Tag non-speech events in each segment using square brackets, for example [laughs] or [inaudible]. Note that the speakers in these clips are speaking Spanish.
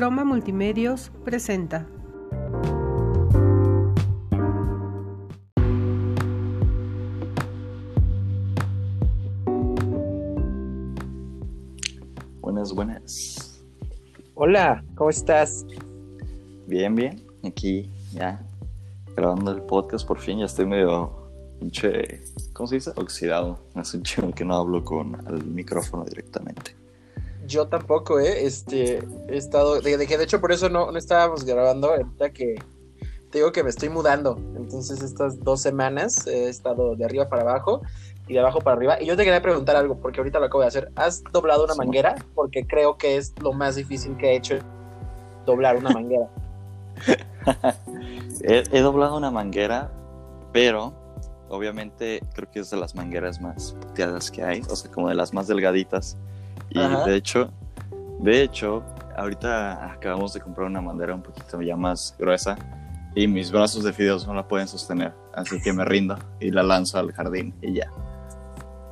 Croma Multimedios presenta. Buenas, buenas. Hola, ¿cómo estás? Bien, bien. Aquí ya grabando el podcast por fin. Ya estoy medio pinche, ¿cómo se dice? Oxidado. Hace un chingo que no hablo con el micrófono directamente. Yo tampoco, ¿eh? Este, he estado, de, de que de hecho por eso no, no estábamos grabando, ahorita que te digo que me estoy mudando, entonces estas dos semanas he estado de arriba para abajo y de abajo para arriba, y yo te quería preguntar algo, porque ahorita lo acabo de hacer, ¿has doblado una Sí. manguera? Porque creo que es lo más difícil que he hecho, doblar una manguera. [laughs] He, he doblado una manguera, pero obviamente creo que es de las mangueras más puteadas que hay, o sea, como de las más delgaditas. Y Ajá. de hecho, de hecho, ahorita acabamos de comprar una manguera un poquito ya más gruesa y mis brazos de fideos no la pueden sostener, así que me rindo y la lanzo al jardín y ya.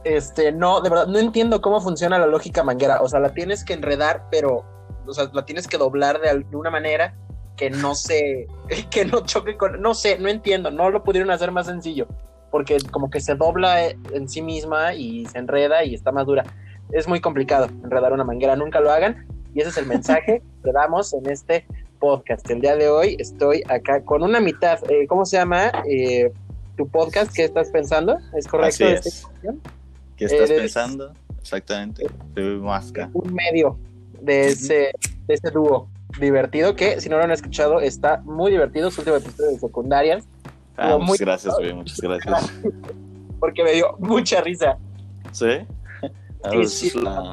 Este, no, de verdad, no entiendo cómo funciona la lógica manguera. O sea, la tienes que enredar, pero, o sea, la tienes que doblar de, al- de una manera que no se, [laughs] que no choque con, no sé, no entiendo, no lo pudieron hacer más sencillo, porque como que se dobla eh, en sí misma y se enreda y está más dura. Es muy complicado enredar una manguera, nunca lo hagan. Y ese es el mensaje [laughs] que damos en este podcast. El día de hoy estoy acá con una mitad, eh, ¿cómo se llama? Eh, tu podcast, ¿qué estás pensando? ¿Es correcto? Así esta es. ¿Qué estás Eres- pensando? Exactamente. Masca. un medio de ese, de ese dúo divertido que, si no lo han escuchado, está muy divertido. Su último episodio de secundaria, Ah, muy- muchas gracias, güey, muchas gracias. [laughs] porque me dio mucha risa. ¿Sí? Sí, sí. es la-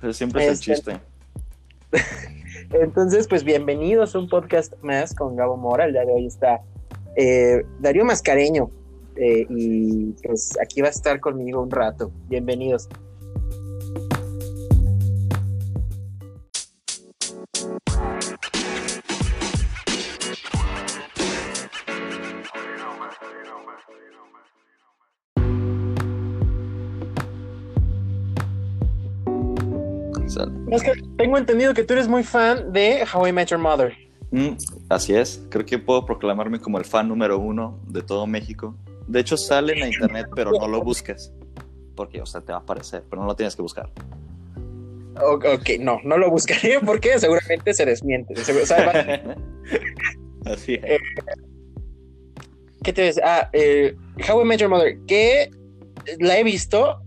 Pero siempre es el Este- chiste. [laughs] Entonces, pues bienvenidos a un podcast más con Gabo Mora. El día de hoy está eh, Darío Mascareño. eh, y pues aquí va a estar conmigo un rato. Bienvenidos. Tengo entendido que tú eres muy fan de How I Met Your Mother. Mm, así es, creo que puedo proclamarme como el fan número uno de todo México. De hecho, sale en la internet, pero no lo busques. Porque, o sea, te va a aparecer, pero no lo tienes que buscar. Ok, no, no lo buscaré porque seguramente se desmiente. O sea, [laughs] Así es. Eh, ¿Qué te decía? Ah, eh, How I Met Your Mother, que la he visto,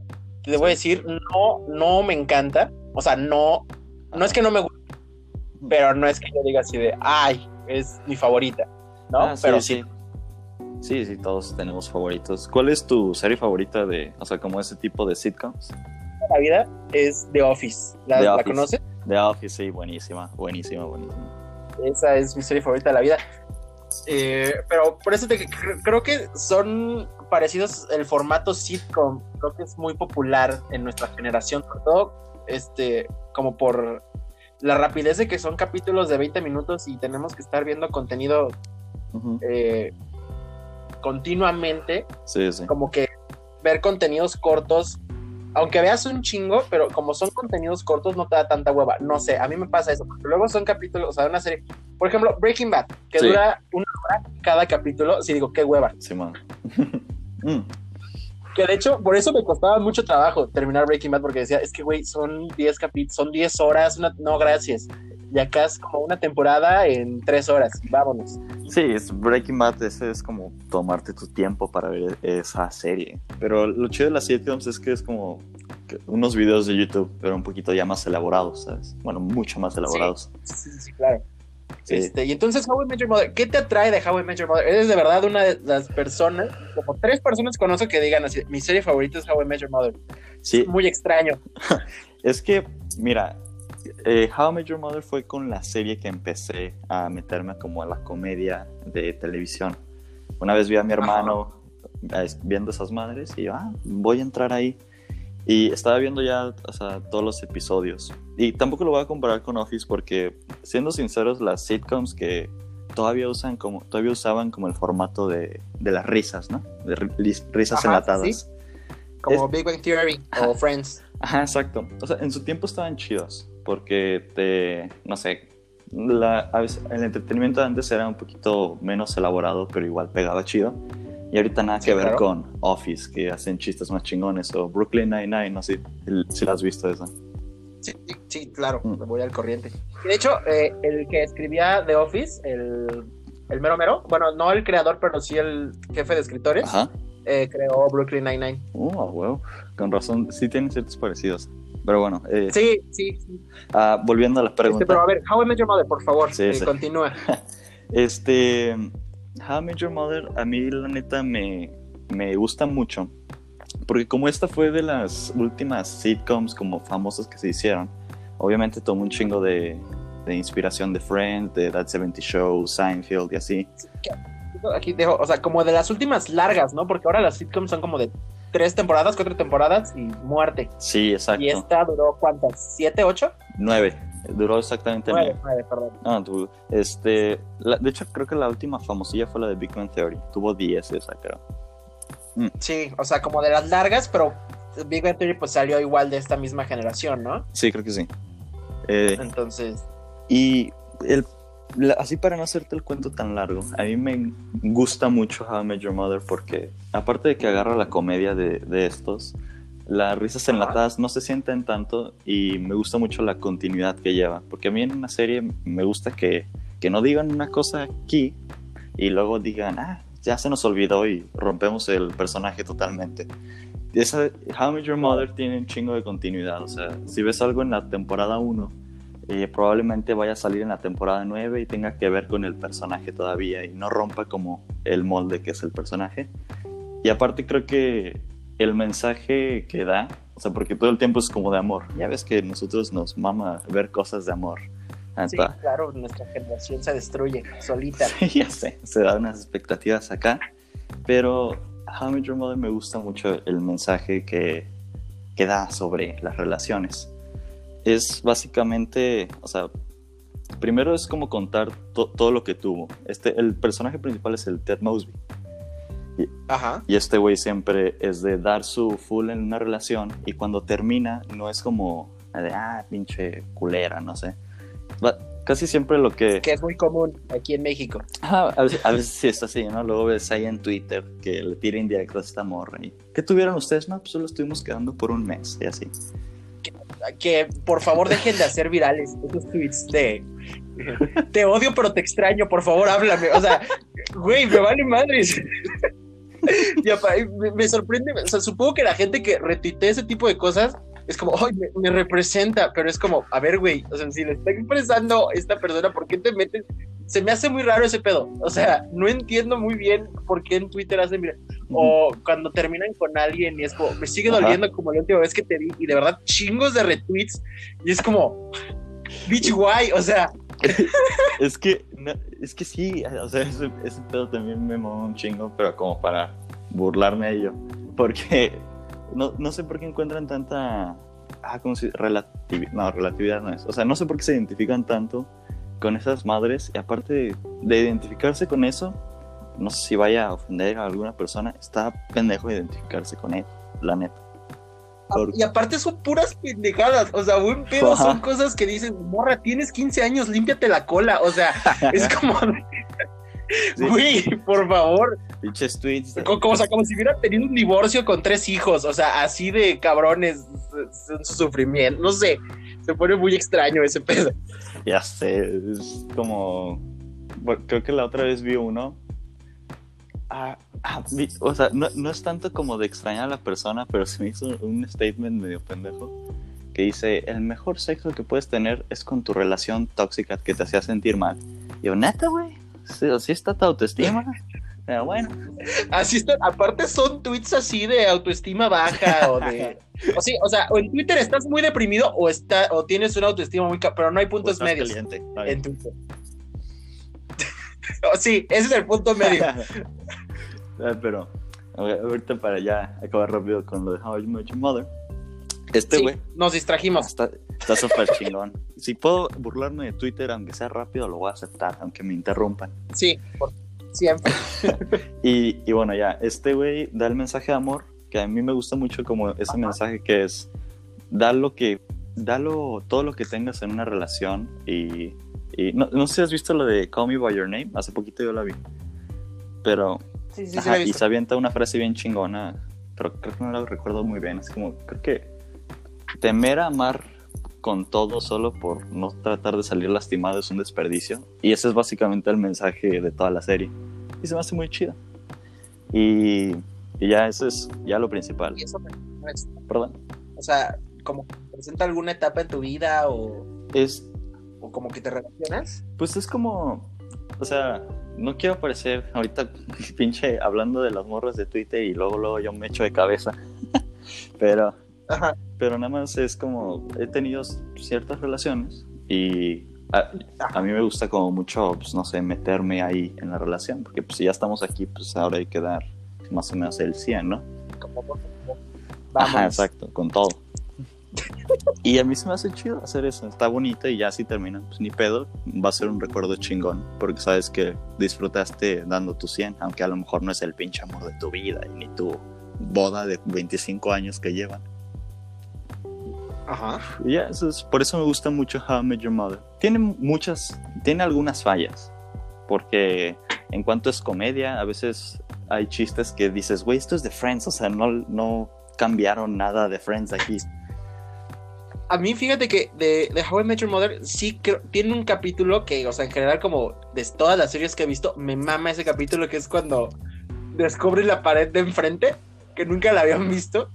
te voy a decir, no, no me encanta. O sea, no, no es que no me guste, pero no es que yo diga así de, ay, es mi favorita, ¿no? Ah, sí, pero sí. Sí, sí, todos tenemos favoritos. ¿Cuál es tu serie favorita de, o sea, como ese tipo de sitcoms? la vida es The Office. ¿La, The ¿la Office. conoces? The Office, sí, buenísima, buenísima, buenísima. Esa es mi serie favorita de la vida. Eh, pero por eso te- cre- creo que son parecidos el formato sitcom. Creo que es muy popular en nuestra generación, sobre todo este, como por la rapidez de que son capítulos de 20 minutos y tenemos que estar viendo contenido eh, continuamente. Sí, sí. Como que ver contenidos cortos, aunque veas un chingo, pero como son contenidos cortos no te da tanta hueva. No sé, a mí me pasa eso, porque luego son capítulos, o sea, una serie, por ejemplo, Breaking Bad, que Sí. dura una hora cada capítulo, sí digo, qué hueva. Simón. [laughs] Mm, Que de hecho, por eso me costaba mucho trabajo terminar Breaking Bad, porque decía, es que, güey, son 10 capítulos, son 10 horas, una- no, gracias. Y acá es como una temporada en 3 horas, vámonos. Sí, es Breaking Bad, ese es como tomarte tu tiempo para ver esa serie. Pero lo chido de las sitcoms es que es como unos videos de YouTube, pero un poquito ya más elaborados, ¿sabes? Bueno, mucho más elaborados. Sí, sí, sí, claro. Sí. Este, y entonces, How I Met Your Mother, ¿qué te atrae de How I Met Your Mother? Eres de verdad una de las personas, como tres personas conozco que digan así, mi serie favorita es How I Met Your Mother. Sí, Muy extraño. [laughs] es que, mira, eh, How I Met Your Mother fue con la serie que empecé a meterme como a la comedia de televisión. Una vez vi a mi hermano eh, viendo esas madres y yo, ah, voy a entrar ahí. Y estaba viendo ya o sea, todos los episodios. Y tampoco lo voy a comparar con Office porque, siendo sinceros, las sitcoms que todavía usan como todavía usaban como el formato de, de las risas, ¿no? De risas Ajá, enlatadas. sí. Como Big Bang Theory o Friends. Ajá, exacto. O sea, en su tiempo estaban chidos, porque te, no sé, la, a veces el entretenimiento de antes era un poquito menos elaborado, pero igual pegaba chido. Y ahorita nada Sí, que ver con Office, que hacen chistes más chingones, o Brooklyn Nine-Nine, no sé si, la has visto esa. Sí, sí, claro, Mm. me voy al corriente. Y de hecho, eh, el que escribía The Office, el, el mero mero, bueno, no el creador, pero sí el jefe de escritores, Ajá. eh, creó Brooklyn Nine-Nine. Uh, a huevo. Con razón, sí tienen ciertos parecidos. Pero bueno, eh, Sí, sí, sí. ah, volviendo a la pregunta. Este, pero a ver, How I Met Your Mother, por favor, sí. continúa. [laughs] Este, How I Met Your Mother, a mí la neta me, me gusta mucho. Porque como esta fue de las últimas sitcoms como famosas que se hicieron, obviamente tomó un chingo de, de inspiración de Friends, de That 70 Show, Seinfeld y así. Aquí dejo, o sea, como de las últimas largas, ¿no? Porque ahora las sitcoms son como de tres temporadas, cuatro temporadas y muerte. Sí, exacto. Y esta duró cuántas, siete, ocho, Nueve. Duró exactamente nueve, nueve. nueve, perdón. Ah, este, la- de hecho, creo que la última famosilla fue la de Big Bang Theory. Tuvo 10 esa, creo. Sí, o sea, como de las largas, pero Big Bang Theory pues salió igual de esta misma generación, ¿no? Sí, creo que sí. Eh, Entonces, y el, la- así para no hacerte el cuento tan largo, a mí me gusta mucho How I Met Your Mother porque, aparte de que agarra la comedia de, de estos, las risas enlatadas no se sienten tanto y me gusta mucho la continuidad que lleva. Porque a mí en una serie me gusta que, que no digan una cosa aquí y luego digan, ah, ya se nos olvidó y rompemos el personaje totalmente. Esa, How I Met Your Mother tiene un chingo de continuidad. O sea, si ves algo en la temporada 1, eh, probablemente vaya a salir en la temporada 9 y tenga que ver con el personaje todavía y no rompa como el molde que es el personaje. Y aparte creo que el mensaje que da, o sea, porque todo el tiempo es como de amor. Ya ves que nosotros nos mama ver cosas de amor. sí, claro, nuestra generación se destruye solita. [laughs] ya sé, se da unas expectativas acá, pero How I Met Your Mother me gusta mucho el mensaje que, que da sobre las relaciones. Es básicamente, o sea, primero es como contar to- todo lo que tuvo. Este, el personaje principal es el Ted Mosby. Ajá. Y este güey siempre es de dar su full en una relación y cuando termina no es como de, ah, pinche culera, no sé. Va- casi siempre lo que... Que es muy común aquí en México. Ajá, a, veces, a veces sí está así, ¿no? Luego ves ahí en Twitter que le tira indirecto a esta morra. Y, ¿Qué tuvieron ustedes? No, pues solo estuvimos quedando por un mes y así. Que por favor dejen de hacer virales esos tweets de te odio pero te extraño, por favor háblame. O sea, güey, me vale madres. [laughs] Y apa- me, me sorprende, o sea, supongo que la gente que retuitea ese tipo de cosas es como, ay, me, me representa, pero es como, a ver, güey, o sea, si le está expresando esta persona, ¿por qué te metes? Se me hace muy raro ese pedo. O sea, no entiendo muy bien por qué en Twitter hacen virales. O cuando terminan con alguien y es como, me sigue Ajá. doliendo como la última vez que te vi y de verdad chingos de retweets y es como, bitch guay, o sea, [laughs] Es que, es que sí, o sea, ese, pedo también me mama un chingo, pero como para burlarme de ello. Porque no, no sé por qué encuentran tanta. Ah, ¿cómo se relatividad? No, relatividad no es. O sea, no sé por qué se identifican tanto con esas madres. Y aparte de, de identificarse con eso, no sé si vaya a ofender a alguna persona. Está pendejo identificarse con él, la neta. Y aparte son puras pendejadas, o sea, buen pedo, Ajá. son cosas que dicen, morra, tienes 15 años, límpiate la cola, o sea, [laughs] es como, Sí. güey, por favor, Pinches tweets. de- como, como, o sea, como si hubiera tenido un divorcio con tres hijos, o sea, así de cabrones en su sufrimiento, no sé, se pone muy extraño ese pedo. Ya sé, es como. bueno, creo que la otra vez vi uno. Ah, ah, o sea, no, no es tanto como de extrañar a la persona, pero se me hizo un statement medio pendejo que dice: El mejor sexo que puedes tener es con tu relación tóxica que te hacía sentir mal. Y yo, neta, güey, ¿Sí, así está tu autoestima. [laughs] Pero bueno, Así está, aparte son tweets así de autoestima baja o de... O sí, o sea, o en Twitter estás muy deprimido o está o tienes una autoestima muy... Pero no hay puntos medios caliente. en Twitter. [laughs] Sí, ese es el punto medio. [laughs] Ah, Pero ahorita para ya acabar rápido con lo de How I Met Your Mother. Este Sí, güey nos distrajimos. está súper chingón. Si puedo burlarme de Twitter, aunque sea rápido, lo voy a aceptar, aunque me interrumpan. Sí, por- siempre. [laughs] Y, y bueno, ya, este güey da el mensaje de amor, que a mí me gusta mucho como ese Ajá. mensaje que es dar lo que dalo todo lo que tengas en una relación y, y no, no sé si has visto lo de Call Me By Your Name, hace poquito yo la vi, pero Sí, sí, ajá, y se avienta una frase bien chingona, pero creo que no la recuerdo muy bien, es como, creo que temer a amar con todo solo por no tratar de salir lastimado es un desperdicio, y ese es básicamente el mensaje de toda la serie, y se me hace muy chida, y, y ya eso es ya lo principal, Y eso me- perdón. O sea, como presenta alguna etapa en tu vida o, Es o como que te relacionas. Pues es como, o sea, no quiero parecer ahorita [laughs] pinche hablando de las morras de Twitter y luego luego yo me echo de cabeza, [laughs] pero, Ajá. pero nada más es como he tenido ciertas relaciones y a, a mí me gusta como mucho, pues no sé, meterme ahí en la relación, porque pues si ya estamos aquí, pues ahora hay que dar más o menos el 100, ¿no? Como, como- Ajá, vamos. exacto, con todo. Y a mí se me hace chido hacer eso, está bonito y ya si termina, pues ni pedo, va a ser un recuerdo chingón, porque sabes que disfrutaste dando tu 100, aunque a lo mejor no es el pinche amor de tu vida, y ni tu boda de 25 años que llevan. Ajá. Y ya, eso es, por eso me gusta mucho How I Met Your Mother. Tiene muchas, tiene algunas fallas, porque en cuanto es comedia, a veces hay chistes que dices, güey, esto es de Friends, o sea, no, no cambiaron nada de Friends aquí. A mí, fíjate que de, de How I Met Your Mother sí creo- tiene un capítulo que, o sea, en general, como de todas las series que he visto, me mama ese capítulo que es cuando descubren la pared de enfrente, que nunca la habían visto.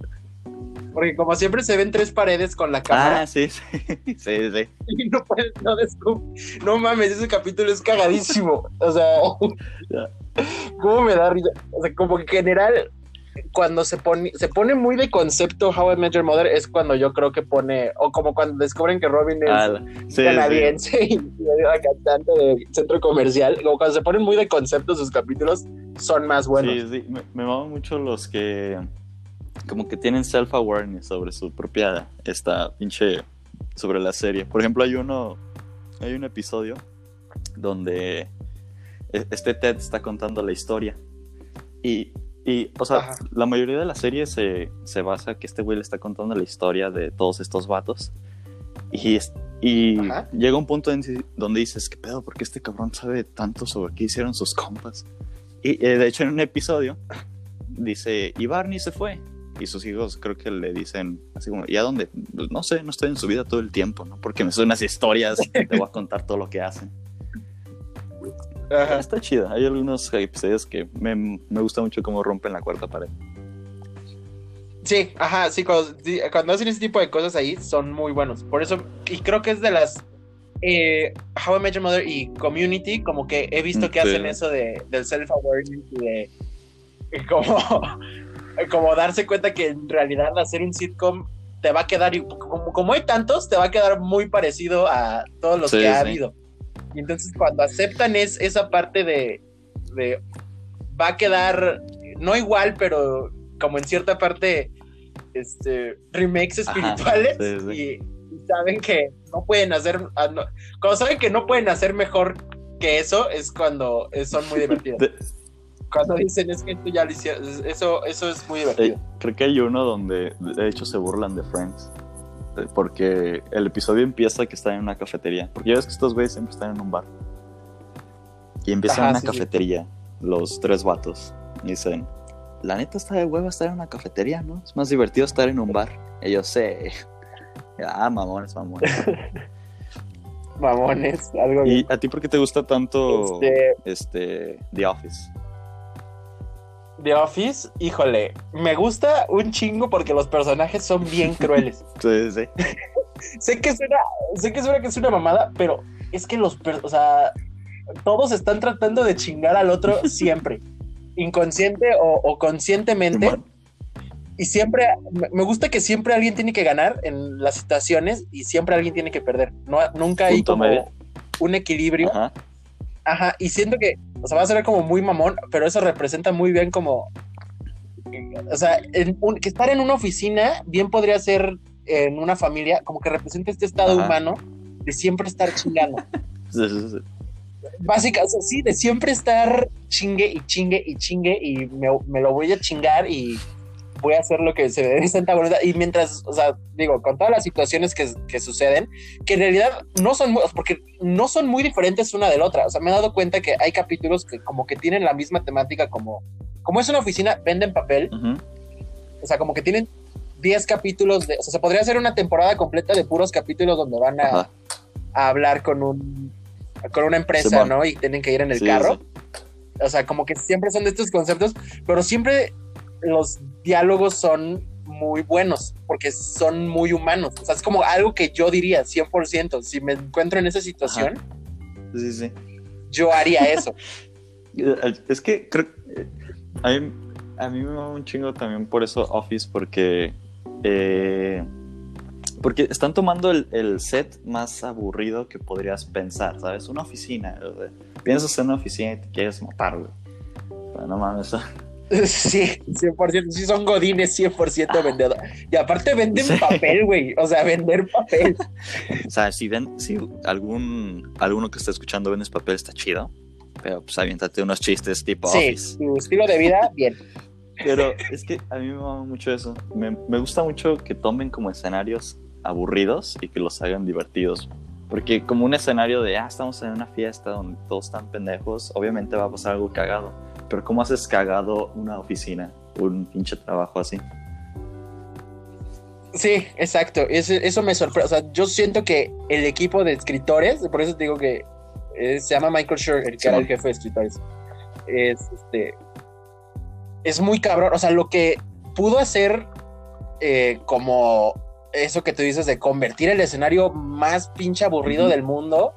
Porque como siempre se ven tres paredes con la cámara Ah, sí, sí, [laughs] sí, sí. [laughs] y no pueden, no mames, ese capítulo es cagadísimo. O sea. [laughs] ¿cómo me da risa? O sea, como que en general, cuando se pone, se pone muy de concepto How I Met Your Mother, es cuando yo creo que pone, o como cuando descubren que Robin es Ah, sí, sí. canadiense [laughs] y, y la cantante de centro comercial. Como cuando se ponen muy de concepto sus capítulos, son más buenos. Sí, sí, me, me maman mucho los que como que tienen self-awareness sobre su propia, esta pinche, sobre la serie. Por ejemplo, hay uno, hay un episodio donde e- este Ted está contando la historia y, y o sea, Ajá. la mayoría de la serie se, se basa que este güey le está contando la historia de todos estos vatos y, y llega un punto en- donde dices, ¿qué pedo? ¿Por qué este cabrón sabe tanto sobre qué hicieron sus compas? Y eh, de hecho en un episodio dice, y Barney se fue. Y sus hijos creo que le dicen así como, ¿y a dónde? Pues, no sé, no estoy en su vida todo el tiempo, ¿no? Porque me son unas historias te voy a contar todo lo que hacen. Ajá. Está chido. Hay algunos episodios que me, me gusta mucho cómo rompen la cuarta pared. Sí, ajá, sí cuando, hacen ese tipo de cosas ahí son muy buenos. Por eso, y creo que es de las eh, How I Met Your Mother y Community, como que he visto que Sí. hacen eso de, del self-awareness y de como, [laughs] como darse cuenta que en realidad hacer un sitcom te va a quedar, como, como hay tantos, te va a quedar muy parecido a todos los Sí, que ha sí. habido. Y entonces cuando aceptan es, esa parte de, de va a quedar no igual, pero como en cierta parte este remakes Ajá, espirituales sí, sí. Y, y saben que no pueden hacer ah, no- cuando saben que no pueden hacer mejor que eso es cuando son muy divertidos. [laughs] Cuando dicen es que esto ya lo hicieron, eso eso es muy divertido. eh, creo que hay uno donde de hecho se burlan de Friends. Eh, Porque el episodio empieza que están en una cafetería. Porque ya ves que estos güeyes siempre están en un bar. Y empiezan en una sí, sí. cafetería, los tres vatos. Y dicen, la neta está de huevo estar en una cafetería, ¿no? Es más divertido estar en un bar. Yo sé. [laughs] Ah, mamones, mamones. [laughs] Mamones, algo ¿Y a ti por qué te gusta tanto Este, este, The Office? The Office, híjole, me gusta un chingo porque los personajes son bien [laughs] crueles. Sí, sí. [laughs] sé que suena, sé que suena que es una mamada, pero es que los, o sea, todos están tratando de chingar al otro [laughs] siempre, inconsciente o, o conscientemente. Y siempre, me- me gusta que siempre alguien tiene que ganar en las situaciones y siempre alguien tiene que perder. No, nunca hay Punto como medio. un equilibrio. Ajá. Ajá, y siento que, o sea, va a ser como muy mamón, pero eso representa muy bien como, o sea, en un- que estar en una oficina bien podría ser en una familia, como que representa este estado Ajá. humano de siempre estar chingando. [laughs] Sí, sí, sí. Básica, o sea, sí, de siempre estar chingue y chingue y chingue y me, me lo voy a chingar y voy a hacer lo que se me dé santa voluntad. Y mientras, o sea, digo, con todas las situaciones que, que suceden, que en realidad no son, muy- porque no son muy diferentes una de la otra. O sea, me he dado cuenta que hay capítulos que como que tienen la misma temática como, como es una oficina, venden papel. O sea, como que tienen 10 capítulos de, o sea, se podría hacer una temporada completa de puros capítulos donde van a, hablar con un, con una empresa, Simón. ¿no? Y tienen que ir en el Sí, carro. sí. O sea, como que siempre son de estos conceptos, pero siempre los diálogos son muy buenos, porque son muy humanos. O sea, es como algo que yo diría 100%. Si me encuentro en esa situación, Sí, sí. yo haría eso. [laughs] Es que creo a mí, a mí me va un chingo también por eso Office, porque eh, porque están tomando el, el set más aburrido que podrías pensar, ¿sabes? Una oficina. piensas en una oficina y te quieres matar, güey. O sea, no mames. [laughs] Sí, 100%. Sí, son godines 100% vendedor. Y aparte venden Sí. papel, güey. O sea, vender papel. [laughs] O sea, si ven, si algún alguno que está escuchando vendes papel está chido, pero pues aviéntate unos chistes tipo Sí, Office. su estilo de vida, bien. Pero es que a mí me va mucho eso. Me, me gusta mucho que tomen como escenarios aburridos y que los hagan divertidos. Porque como un escenario de, ah, estamos en una fiesta donde todos están pendejos, obviamente va a pasar algo cagado. Pero ¿cómo haces cagado una oficina? Un pinche trabajo así. Sí, exacto. Eso, eso me sorprende. O sea, yo siento que el equipo de escritores, por eso te digo que eh, se llama Michael Schur, el que era el jefe de escritores. Es este. Es muy cabrón. O sea, lo que pudo hacer eh, como eso que tú dices de convertir el escenario más pinche aburrido del mundo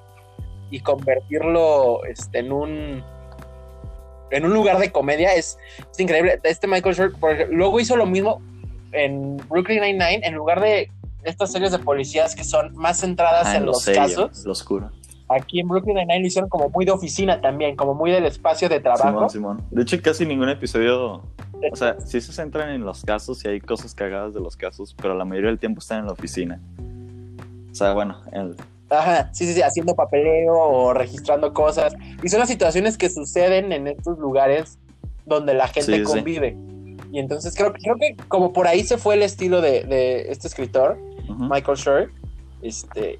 y convertirlo este, en un en un lugar de comedia es, es increíble. Este Michael por ejemplo, luego hizo lo mismo en Brooklyn Nine-Nine, en lugar de estas series de policías que son más centradas Ah, en lo los serio, casos, Lo oscuro. aquí en Brooklyn Nine-Nine lo hicieron como muy de oficina también, como muy del espacio de trabajo. Simón, Simón. De hecho, casi ningún episodio. O sea, sí se centran en los casos y hay cosas cagadas de los casos, pero la mayoría del tiempo están en la oficina. O sea, bueno, el, Ajá, sí, sí, sí, haciendo papeleo o registrando cosas. Y son las situaciones que suceden en estos lugares donde la gente Sí, sí. convive. Y entonces creo, creo que como por ahí se fue el estilo de, de este escritor. Michael Schur, este,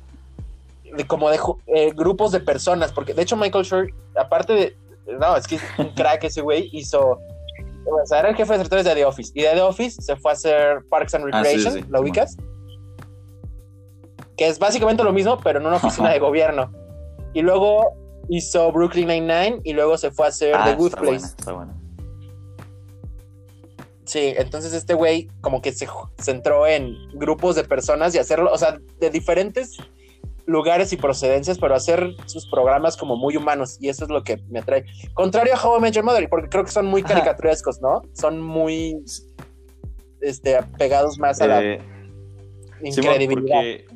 de como de eh, grupos de personas, porque de hecho Michael Schur, aparte de, no, es que es un [laughs] crack ese güey, hizo, o sea, era el jefe de escritores de The Office, y de The Office se fue a hacer Parks and Ah, sí, Recreation, ¿lo ubicas? Que es básicamente lo mismo, pero en una oficina de gobierno. Y luego hizo Brooklyn Nine-Nine y luego se fue a hacer Ah, The Good está Place. buena, está buena. Sí, entonces este güey como que se centró en grupos de personas y hacerlo, o sea, de diferentes lugares y procedencias, pero hacer sus programas como muy humanos y eso es lo que me atrae. Contrario a How I Met Your Mother, porque creo que son muy caricaturescos, ¿no? Son muy este, pegados más a la Eh, Sí, incredibilidad. porque,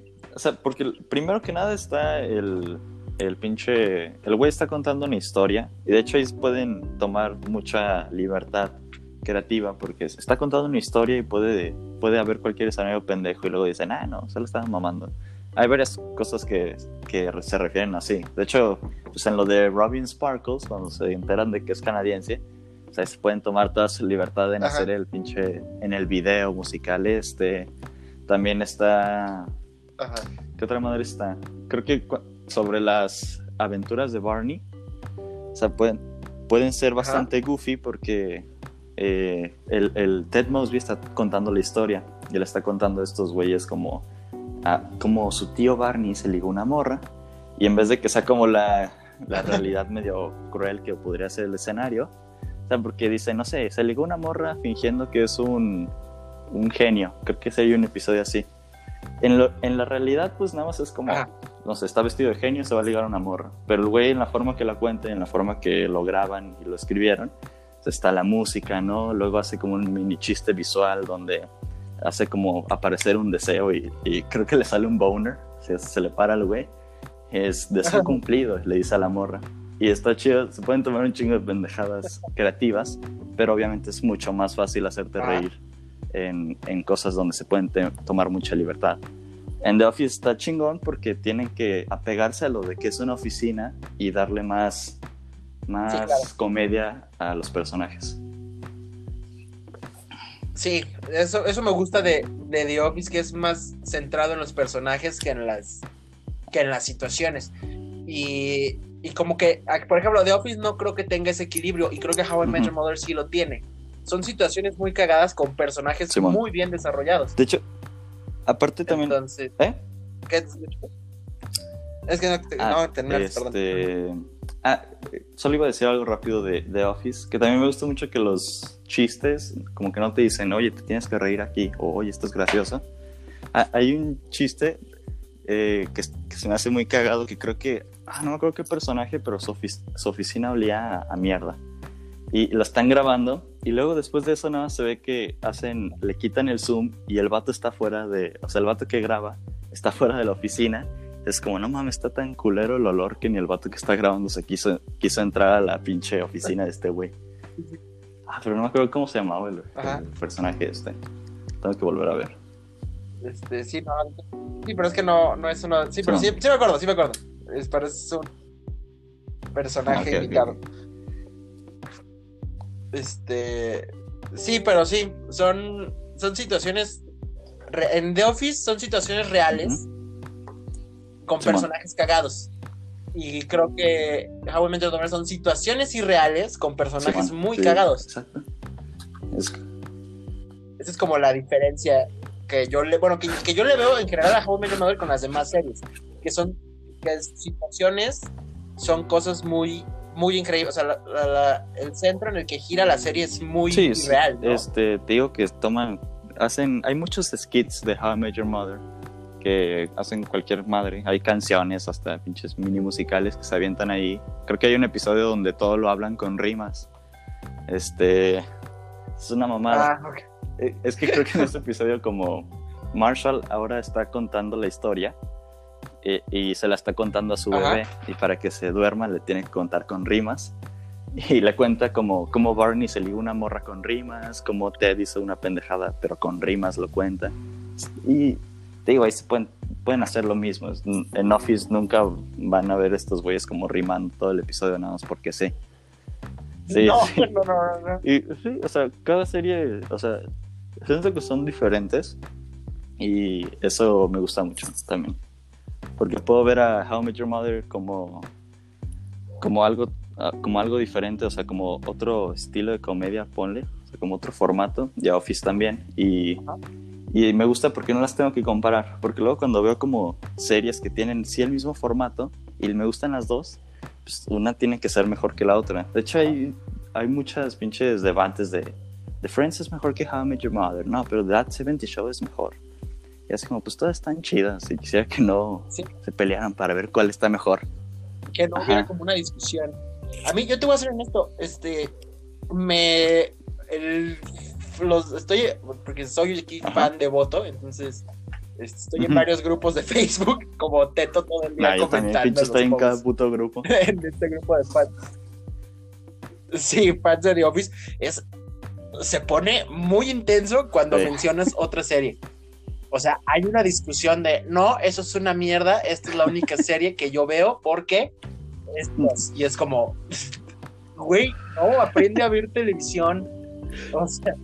sea, porque primero que nada está el, el pinche, el güey está contando una historia y de hecho ahí pueden tomar mucha libertad creativa porque está contando una historia y puede, puede haber cualquier escenario pendejo y luego dicen, ah, no, se lo estaban mamando. Hay varias cosas que, que se refieren así. De hecho, pues en lo de Robin Sparkles, cuando se enteran de que es canadiense, o sea, se pueden tomar toda su libertad en Ajá. hacer el pinche, en el video musical este. También está. Ajá. ¿Qué otra madre está? Creo que sobre las aventuras de Barney. O sea, pueden, pueden ser bastante goofy porque eh, el, el Ted Mosby está contando la historia. Y él está contando a estos güeyes como, como su tío Barney se ligó una morra. Y en vez de que sea como la, la [laughs] realidad medio cruel que podría ser el escenario. O sea, porque dice, no sé, se ligó una morra fingiendo que es un, un genio. Creo que sería un episodio así. En, lo- en la realidad, pues nada más es como, Ajá. no sé, está vestido de genio, se va a ligar a una morra. Pero el güey, en la forma que la cuenta, en la forma que lo graban y lo escribieron, pues, está la música, ¿no? Luego hace como un mini chiste visual donde hace como aparecer un deseo y, y creo que le sale un boner, se, se le para al güey. Es deseo cumplido, le dice a la morra. Y está chido, se pueden tomar un chingo de pendejadas creativas, pero obviamente es mucho más fácil hacerte Ah. reír en, en cosas donde se pueden tomar mucha libertad. En The Office está chingón porque tienen que apegarse a lo de que es una oficina y darle más, más Sí, claro. comedia a los personajes. Sí, eso, eso me gusta de, de The Office, que es más centrado en los personajes que en las, que en las situaciones. Y, y como que, por ejemplo, The Office no creo que tenga ese equilibrio y creo que How I Met Your. Mother sí lo tiene. Son situaciones muy cagadas con personajes Simón. muy bien desarrollados. De hecho, aparte también... Entonces, ¿Eh? ¿qué? Es que no, te- Ah, no perdón. este... Ah, eh, solo iba a decir algo rápido de The Office, que también me gusta mucho que los chistes, como que no te dicen, oye, te tienes que reír aquí, o oye, esto es gracioso. Ah, hay un chiste eh, que, que se me hace muy cagado, que creo que, ah, no me acuerdo qué personaje, pero su, ofic- su oficina olía a, a mierda. Y lo están grabando, y luego después de eso nada más se ve que hacen, le quitan el zoom y el vato está fuera de, o sea, el vato que graba está [laughs] fuera de la oficina es como, no mames, está tan culero el olor que ni el vato que está grabando se quiso, quiso entrar a la pinche oficina de este güey. Ah, pero no me acuerdo cómo se llamaba el, el personaje este. Tengo que volver a ver. Este, sí, no, sí, pero es que no, no es una. Sí, pero sí, sí me acuerdo, sí me acuerdo. Es, es un personaje Ah, ok, ok, invitado. Este. Sí, pero sí, son, son situaciones. re- en The Office son situaciones reales con personajes cagados. Y creo que How I Met Your Mother son situaciones irreales con personajes muy sí, cagados. Exacto. Es- Esa es como la diferencia que yo le, bueno, que, que yo le veo en general a How I Met Your Mother con las demás series, que son que situaciones son cosas muy muy increíbles, o sea, la- la- la- el centro en el que gira la serie es muy sí, real, ¿no? Este, te digo que toman, hacen, hay muchos skits de How I Met Your Mother que hacen cualquier madre. Hay canciones, hasta pinches mini musicales que se avientan ahí. Creo que hay un episodio donde todo lo hablan con rimas. Este, es una mamada. Ah. Eh, Es que creo que en este episodio como Marshall ahora está contando la historia eh, y se la está contando a su Ajá. bebé y para que se duerma le tiene que contar con rimas y le cuenta como, como Barney se ligó una morra con rimas, como Ted hizo una pendejada pero con rimas lo cuenta y te digo, ahí se pueden, pueden hacer lo mismo. En Office nunca van a ver estos güeyes como rimando todo el episodio nada más porque sí. Sí, no, sí. [laughs] no, no. Y sí, o sea, cada serie, o sea, siento que son diferentes y eso me gusta mucho también. Porque puedo ver a How I Met Your Mother como, como, algo, ah, como algo diferente, o sea, como otro estilo de comedia, ponle, o sea, como otro formato, y a Office también. Y, y me gusta porque no las tengo que comparar, porque luego cuando veo como series que tienen sí el mismo formato y me gustan las dos, pues una tiene que ser mejor que la otra. De hecho, hay, hay muchas pinches debates de, The Friends es mejor que How I Met Your Mother. No, pero That 70 Show es mejor. Y así como, pues todas están chidas. Y quisiera que no Sí. se pelearan para ver cuál está mejor. que no Ajá. hubiera como una discusión. A mí, yo te voy a ser honesto, este, me, el, los, estoy, porque soy aquí Ajá. fan de voto, entonces este, estoy en varios grupos de [laughs] Facebook, como Teto todo el día Nah, comentando estoy en cada puto grupo. [laughs] en este grupo de fans. Sí, fans de The Office, es, se pone muy intenso cuando Sí. mencionas otra serie. O sea, hay una discusión de, no, eso es una mierda, esta es la única [laughs] serie que yo veo porque estas. Y es como, güey, no, aprende a ver televisión. O sea,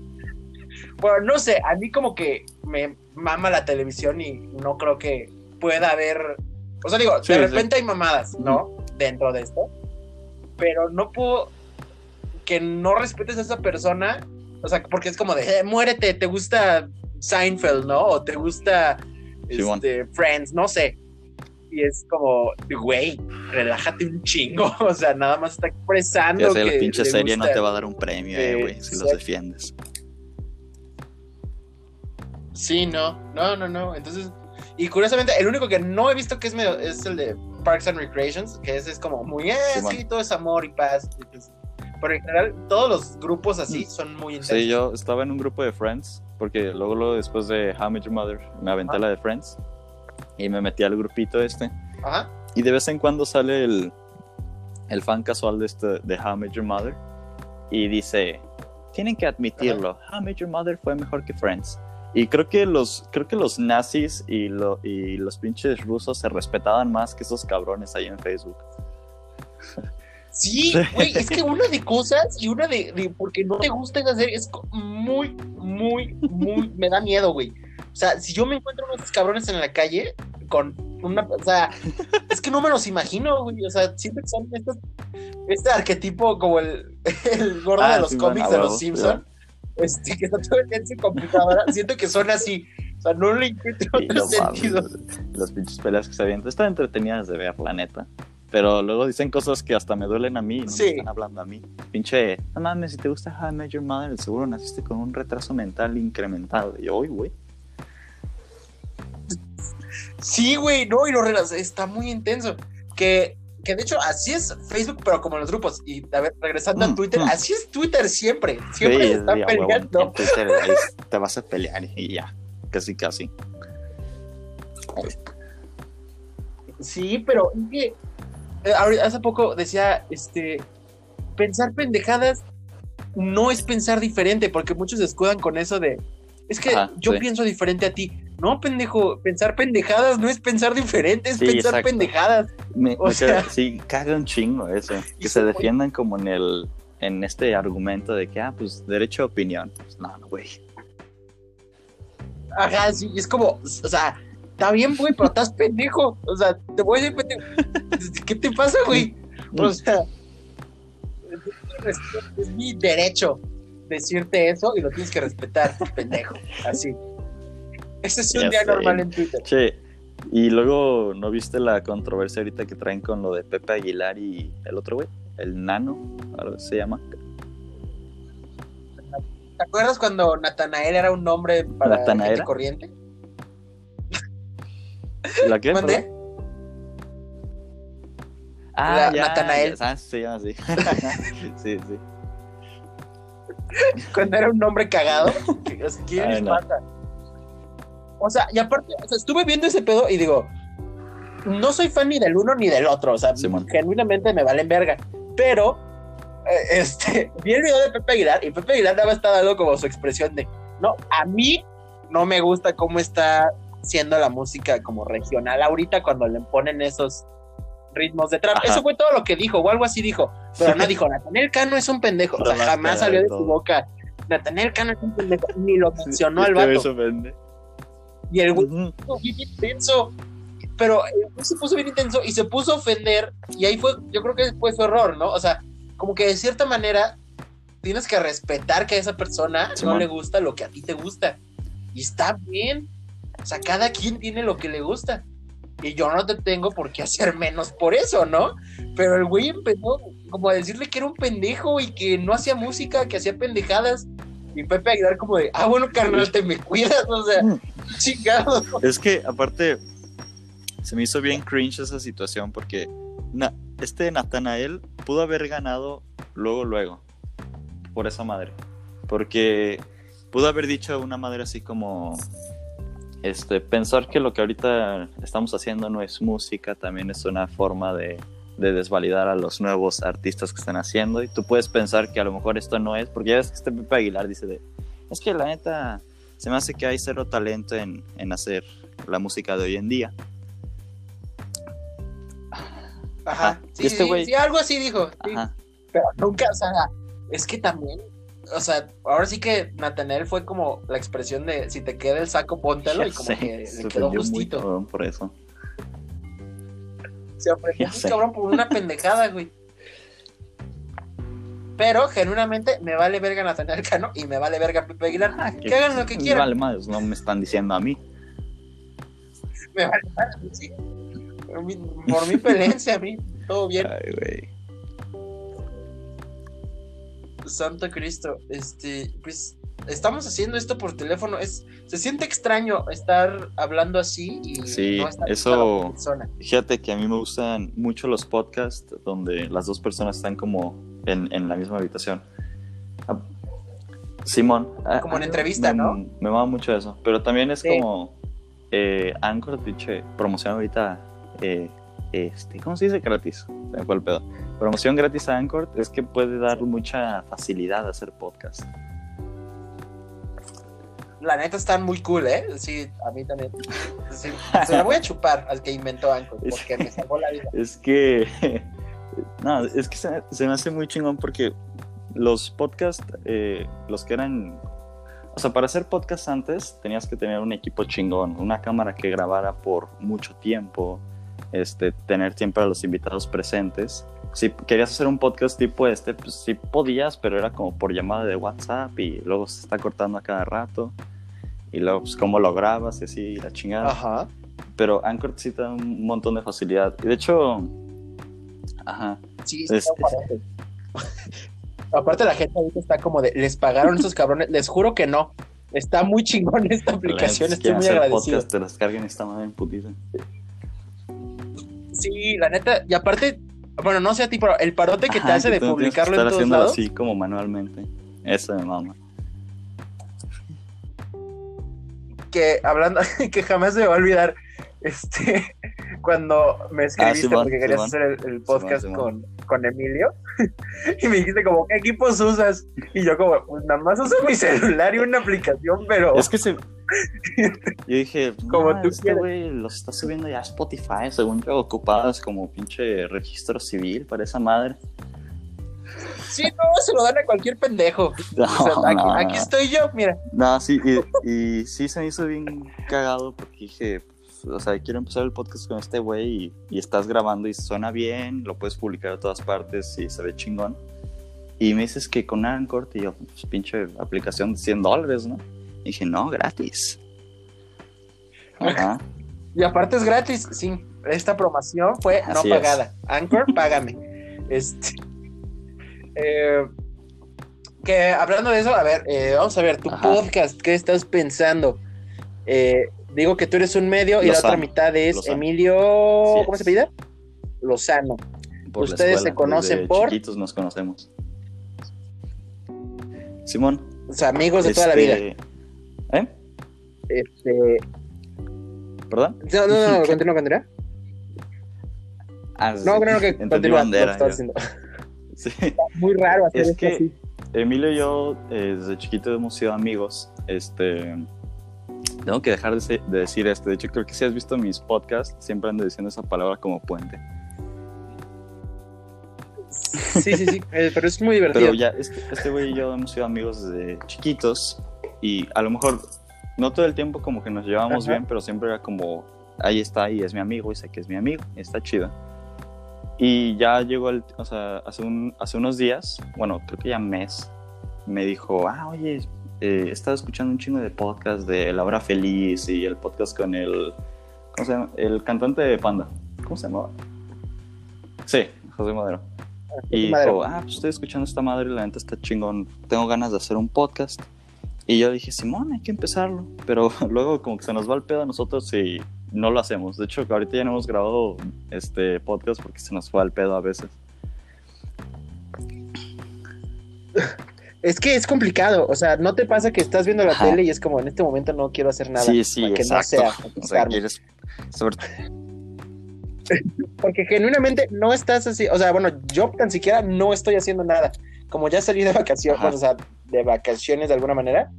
bueno, no sé, a mí como que me mama la televisión y no creo que pueda haber, o sea, digo, Sí, de sí. repente hay mamadas, ¿no? Dentro de esto, pero no puedo que no respetes a esa persona, o sea, porque es como de, eh, muérete, te gusta Seinfeld, ¿no? O te gusta este, Friends, no sé. Y es como, güey, relájate un chingo. [laughs] O sea, nada más está expresando. Sé, que la pinche serie no te va a dar un premio, eh, güey, si los defiendes. Sí, no, no, no, no. Entonces, y curiosamente, el único que no he visto que es medio, es el de Parks and Recreations, que ese es como muy, eh, sí, todo es amor y paz. Pero en general, todos los grupos así Mm. son muy intensos. Sí, yo estaba en un grupo de Friends, porque luego, luego después de How I Met Your Mother, me aventé Ah. la de Friends y me metí al grupito este. Ajá. Y de vez en cuando sale el, el fan casual de, este, de How I Met Your Mother y dice, tienen que admitirlo, How I Met Your Mother fue mejor que Friends. Y creo que los, creo que los nazis y, lo, y los pinches rusos se respetaban más que esos cabrones ahí en Facebook. [laughs] Sí, güey, es que una de cosas y una de, de porque no te gusta esa serie es muy, muy, muy, me da miedo, güey. O sea, si yo me encuentro unos cabrones en la calle con una, o sea, es que no me los imagino, güey. O sea, siempre que son estos, este arquetipo como el, el gordo Ah, de los sí, cómics bueno, de los huevo, Simpson, este, que está todo en su computadora, siento que son así. O sea, no le encuentro Y otro no mames, sentido. las pinches peleas que se avientan están entretenidas de ver, la neta. Pero luego dicen cosas que hasta me duelen a mí, no Sí. me están hablando a mí. Pinche, no mames, si te gusta How I Met Your Mother, seguro naciste con un retraso mental incrementado. Y yo, uy, güey. Sí, güey, no, y lo está muy intenso. Que, que de hecho así es Facebook, pero como en los grupos. Y a ver, regresando a Mm, Twitter, mm. así es Twitter siempre. Siempre Sí, está sí, a huevo. peleando. Twitter, te vas a pelear y ya. Casi, casi. Sí, pero es que hace poco decía, este, pensar pendejadas no es pensar diferente, porque muchos se escudan con eso de, es que Ajá, yo sí. pienso diferente a ti. No, pendejo, pensar pendejadas no es pensar diferente, es Sí, pensar exacto. pendejadas. Me, O me sea- sí, caga un chingo eso. Que se defiendan como en el en este argumento de que, ah, pues, derecho a opinión. Pues, no, no, güey. Ajá, sí, es como, o sea, está bien, güey, pero estás pendejo. O sea, te voy a decir pendejo. ¿Qué te pasa, güey? O sea, es, es mi derecho decirte eso y lo tienes que respetar, pendejo. Así. Ese es un Ya día sé. normal en Twitter. Che, y luego, ¿no viste la controversia ahorita que traen con lo de Pepe Aguilar y el otro güey? El nano, algo se llama. ¿Te acuerdas cuando Natanael era un nombre para ¿Natanael? gente corriente? ¿La qué? ¿Mandé? Ah, La- ya, Natanael. ya, ah, se llama así. [laughs] sí, sí. Cuando era un nombre cagado. ¿Qué ¿Quién Ay, no. O sea, y aparte, o sea, estuve viendo ese pedo y digo, no soy fan ni del uno ni del otro. O sea, genuinamente me valen verga. Pero, eh, este, [laughs] vi el video de Pepe Aguilar y Pepe Aguilar está dando como su expresión de, no, a mí no me gusta cómo está siendo la música como regional ahorita cuando le ponen esos ritmos de trap. Ajá. Eso fue todo lo que dijo, o algo así dijo. Pero no [laughs] dijo, Nathaniel Cano es un pendejo. O sea, jamás salió de su boca. Nathaniel Cano es un pendejo. Ni lo mencionó al güey vato. Y el güey Ujú. puso bien intenso. Pero el se puso bien intenso y se puso a ofender. Y ahí fue, yo creo que fue su error, ¿no? O sea, como que de cierta manera tienes que respetar que a esa persona no le gusta lo que a ti te gusta. Y está bien. O sea, cada quien tiene lo que le gusta. Y yo no te tengo por qué hacer menos por eso, ¿no? Pero el güey empezó como a decirle que era un pendejo y que no hacía música, que hacía pendejadas. Y Pepe Aguilar como de, ah, bueno, carnal, te me cuidas, o sea, Mm. chingado. Es que, aparte, se me hizo bien cringe esa situación porque na- este Natanael pudo haber ganado luego, luego, por esa madre. Porque pudo haber dicho una madre así como, este, pensar que lo que ahorita estamos haciendo no es música, también es una forma de, de desvalidar a los nuevos artistas que están haciendo. Y tú puedes pensar que a lo mejor esto no es, porque ya ves que este Pepe Aguilar dice de, es que la neta se me hace que hay cero talento en, en hacer la música de hoy en día. Ajá. Ajá. Sí, Y este sí, algo así dijo. sí. Pero nunca, o sea, es que también, o sea, ahora sí que Nathaniel fue como la expresión de si te queda el saco, póntelo y como sé, que se le quedó muy justito. por eso. Se ofendió sé. cabrón por una [laughs] pendejada, güey. Pero genuinamente me vale verga Nathaniel Cano y me vale verga Pepe Aguilar. Ah, que hagan lo que me quieran. Vale más, no me están diciendo a mí. Me vale verga, sí. Por mi, por mi pelencia, a mí, todo bien. Ay, güey. Santo Cristo, este, pues estamos haciendo esto por teléfono. Es, se siente extraño estar hablando así y Sí, no estar eso- otra persona. Fíjate que a mí me gustan mucho los podcasts donde las dos personas están como en, en la misma habitación. Ah, Simón. ah, Como en ah, me, me, Me mama mucho eso. Pero también es Sí. como eh, Anchor, diche, promoción ahorita. eh, este, ¿Cómo se dice gratis? Se me fue el pedo. Promoción gratis a Anchor es que puede dar mucha facilidad a hacer podcast. La neta están muy cool, ¿eh? Sí, a mí también. Sí, se la voy a chupar al que inventó Anchor porque me salvó la vida. Es que [laughs] No, es que se, se me hace muy chingón porque los podcasts, eh, los que eran. O sea, para hacer podcast antes tenías que tener un equipo chingón, una cámara que grabara por mucho tiempo, este, tener siempre a los invitados presentes. Si querías hacer un podcast tipo este, pues sí podías, pero era como por llamada de WhatsApp y luego se está cortando a cada rato. Y luego, pues, cómo lo grabas y así, la chingada. Ajá. Pero Anchor sí te da un montón de facilidad. Y de hecho, ajá. Sí, Es- sí, no, aparte. [laughs] Aparte la gente ahorita está como de, les pagaron esos cabrones, les juro que no. Está muy chingón [laughs] esta aplicación, estoy muy hacer agradecido. podcast, te descarguen esta madre en putiza. Sí, la neta, y aparte, bueno, no sé a ti, pero el parote que te hace de publicarlo en todos haciéndolo lados. así como manualmente. Eso me mama. que hablando, [laughs] que jamás me va a olvidar, este, [laughs] cuando me escribiste porque querías Simón. hacer el, el podcast con, con Emilio, [laughs] y me dijiste como, ¿qué equipos usas? Y yo como, pues nada más uso mi [laughs] celular y una aplicación, pero... Es que se. Yo dije, Como no, tú este güey los está subiendo ya a Spotify, según yo, ocupadas como pinche registro civil para esa madre. Sí, no, se lo dan a cualquier pendejo. No, O sea, aquí, no, aquí no. estoy yo, mira. No, sí, y, y sí se me hizo bien cagado porque dije, pues, o sea, quiero empezar el podcast con este güey y, y estás grabando y suena bien, lo puedes publicar a todas partes y se ve chingón. Y me dices que con Anchor, y yo, pues pinche aplicación de 100 dólares, ¿no? Y dije, no, gratis. Ajá. [laughs] Y aparte es gratis, sí. Esta promoción fue no Así es. pagada. Anchor, págame. [laughs] Este. eh, que hablando de eso, a ver, eh, vamos a ver, tu Ajá. podcast, ¿qué estás pensando? Eh, digo que tú eres un medio y la otra mitad es Lozano. Emilio. ¿Cómo es. se pide? Lozano. Por Ustedes se conocen desde por- chiquitos nos conocemos. Simón. Sea, amigos de toda la vida. este, ¿Eh? Este, ¿Perdón? no, no, no, [laughs] continúa, continúa. Ah, No, no, no, que [laughs] continúa. bandera, haciendo. [laughs] Sí. Muy raro hacer Es esto que- así. Emilio y yo eh, desde chiquito hemos sido amigos. Este, tengo que dejar de, decir esto. De hecho, creo que si has visto mis podcasts, siempre ando diciendo esa palabra como puente. Sí, sí, sí. eh, pero es muy divertido. Pero ya, este este güey y yo hemos sido amigos desde chiquitos y a lo mejor no todo el tiempo como que nos llevamos Ajá. bien, pero siempre era como, ahí está y es mi amigo y sé que es mi amigo, y está chido. Y ya llegó el, o sea, hace, un, hace unos días, bueno, creo que ya mes, me dijo, ah, oye, eh, he estado escuchando un chingo de podcast de La Hora Feliz y el podcast con el, ¿cómo se llama? El cantante de Panda. ¿Cómo se llamaba? Sí, José Madero. Y Madero. dijo, ah, pues estoy escuchando esta madre, la neta está chingón, tengo ganas de hacer un podcast. Y yo dije, Simón, hay que empezarlo. Pero [laughs] luego como que se nos va el pedo a nosotros y no lo hacemos. De hecho, ahorita ya no hemos grabado este podcast porque se nos fue al pedo a veces. [laughs] Es que es complicado, o sea, ¿no te pasa que estás viendo la Ajá. tele y es como en este momento no quiero hacer nada? sí, sí, para que exacto. no sea, [laughs] o sea, quieres... sobre- [laughs] Porque genuinamente no estás así, o sea, bueno, yo tan siquiera no estoy haciendo nada. Como ya salí de vacaciones, Ajá. o sea, de vacaciones de alguna manera,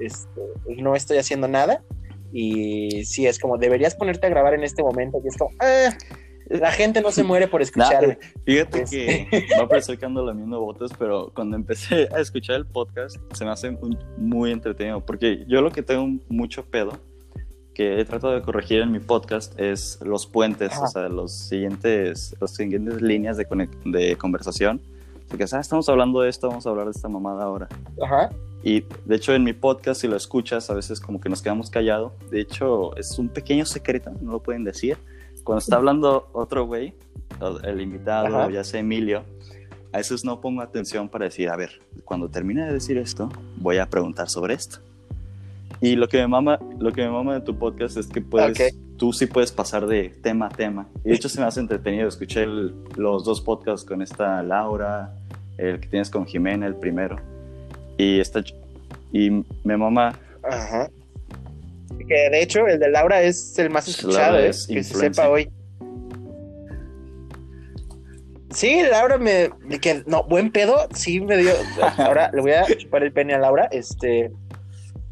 este, pues no estoy haciendo nada. Y sí, es como, deberías ponerte a grabar en este momento. Y es como, ah, la gente no se muere por [laughs] escucharme. Fíjate Es- que va [laughs] a parecer que ando lamiendo botas, pero cuando empecé a escuchar el podcast se me hace un- muy entretenido, porque yo lo que tengo mucho pedo, que he tratado de corregir en mi podcast, es los puentes, Ajá. o sea, los siguientes, las siguientes líneas de, de conversación. Porque, ¿sabes? Estamos hablando de esto, vamos a hablar de esta mamada ahora. Ajá. Y de hecho en mi podcast, si lo escuchas, a veces como que nos quedamos callados. De hecho, es un pequeño secreto, no lo pueden decir. Cuando está hablando otro güey, el invitado, Ajá. ya sea Emilio, a veces no pongo atención para decir, a ver, cuando termine de decir esto, voy a preguntar sobre esto. Y lo que me mama, lo que me mama de tu podcast es que puedes, Ok. tú sí puedes pasar de tema a tema. Y de hecho se me hace entretenido. Escuché el- los dos podcasts con esta Laura, el que tienes con Jimena, el primero. Y está ch- y me mama Ajá. Que de hecho el de Laura es el más escuchado, Laura ¿eh? que se sepa hoy. Sí, Laura me. que, no, buen pedo, sí me dio. Ahora le voy a chupar el pene a Laura. Este.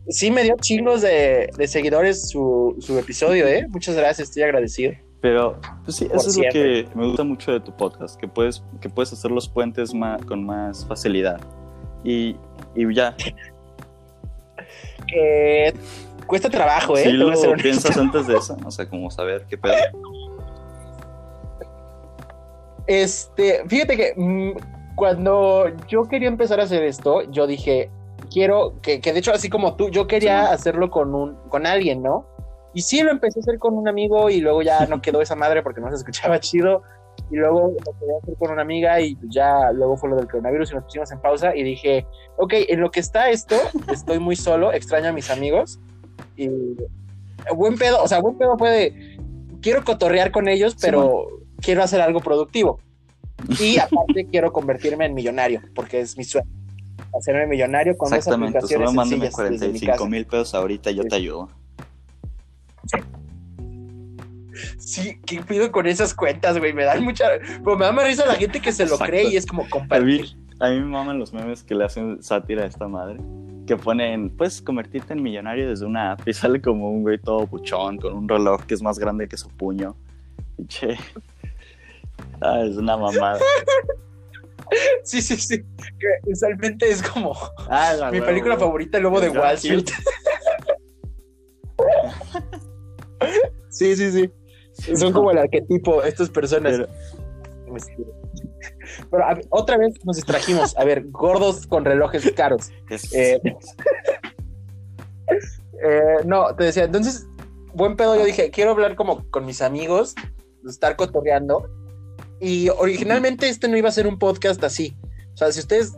Sí me dio chingos de, de seguidores su, su episodio, ¿eh? Muchas gracias, estoy agradecido. Pero, pues sí, Por eso es lo que me gusta mucho de tu podcast, que puedes, que puedes hacer los puentes más, con más facilidad. Y, y ya, Eh, cuesta trabajo, ¿eh? voy lo piensas antes de eso, o sea, como saber qué pedo. Este, fíjate que mm, cuando yo quería empezar a hacer esto, yo dije, quiero que, que de hecho, así como tú, yo quería Sí. hacerlo con un, con alguien, ¿no? Y sí, lo empecé a hacer con un amigo y luego ya no quedó esa madre porque no se escuchaba [laughs] chido. Y luego lo quería hacer con una amiga y ya luego fue lo del coronavirus y nos pusimos en pausa y dije, ok, en lo que está esto, estoy muy solo, extraño a mis amigos y buen pedo, o sea, buen pedo fue de, quiero cotorrear con ellos, Sí, pero quiero hacer algo productivo. Y [laughs] aparte quiero convertirme en millonario, porque es mi sueño. Hacerme millonario con Exactamente, aplicaciones solo mándame sencillas desde mi 45 casa. mil pesos ahorita, yo Sí. te ayudo. Sí, ¿qué pido con esas cuentas, güey? Me dan mucha... Me da más risa la gente que se lo Exacto. cree y es como compartir. A mí me maman los memes que le hacen sátira a esta madre. Que ponen, puedes convertirte en millonario desde una app y sale como un güey todo buchón con un reloj que es más grande que su puño. Y che. Ah, es una mamada. [laughs] Sí, sí, sí. Que usualmente es como Ah, la mi huevo, película favorita, El Lobo de Wall. Street. [laughs] Sí, sí, sí. Son como el arquetipo, estas personas. Pero- Pero a otra vez nos distrajimos. A ver, gordos con relojes caros. Eh, Eh, no, te decía, entonces, buen pedo, yo dije, quiero hablar como con mis amigos, estar cotorreando. Y originalmente este no iba a ser un podcast así. O sea, si ustedes,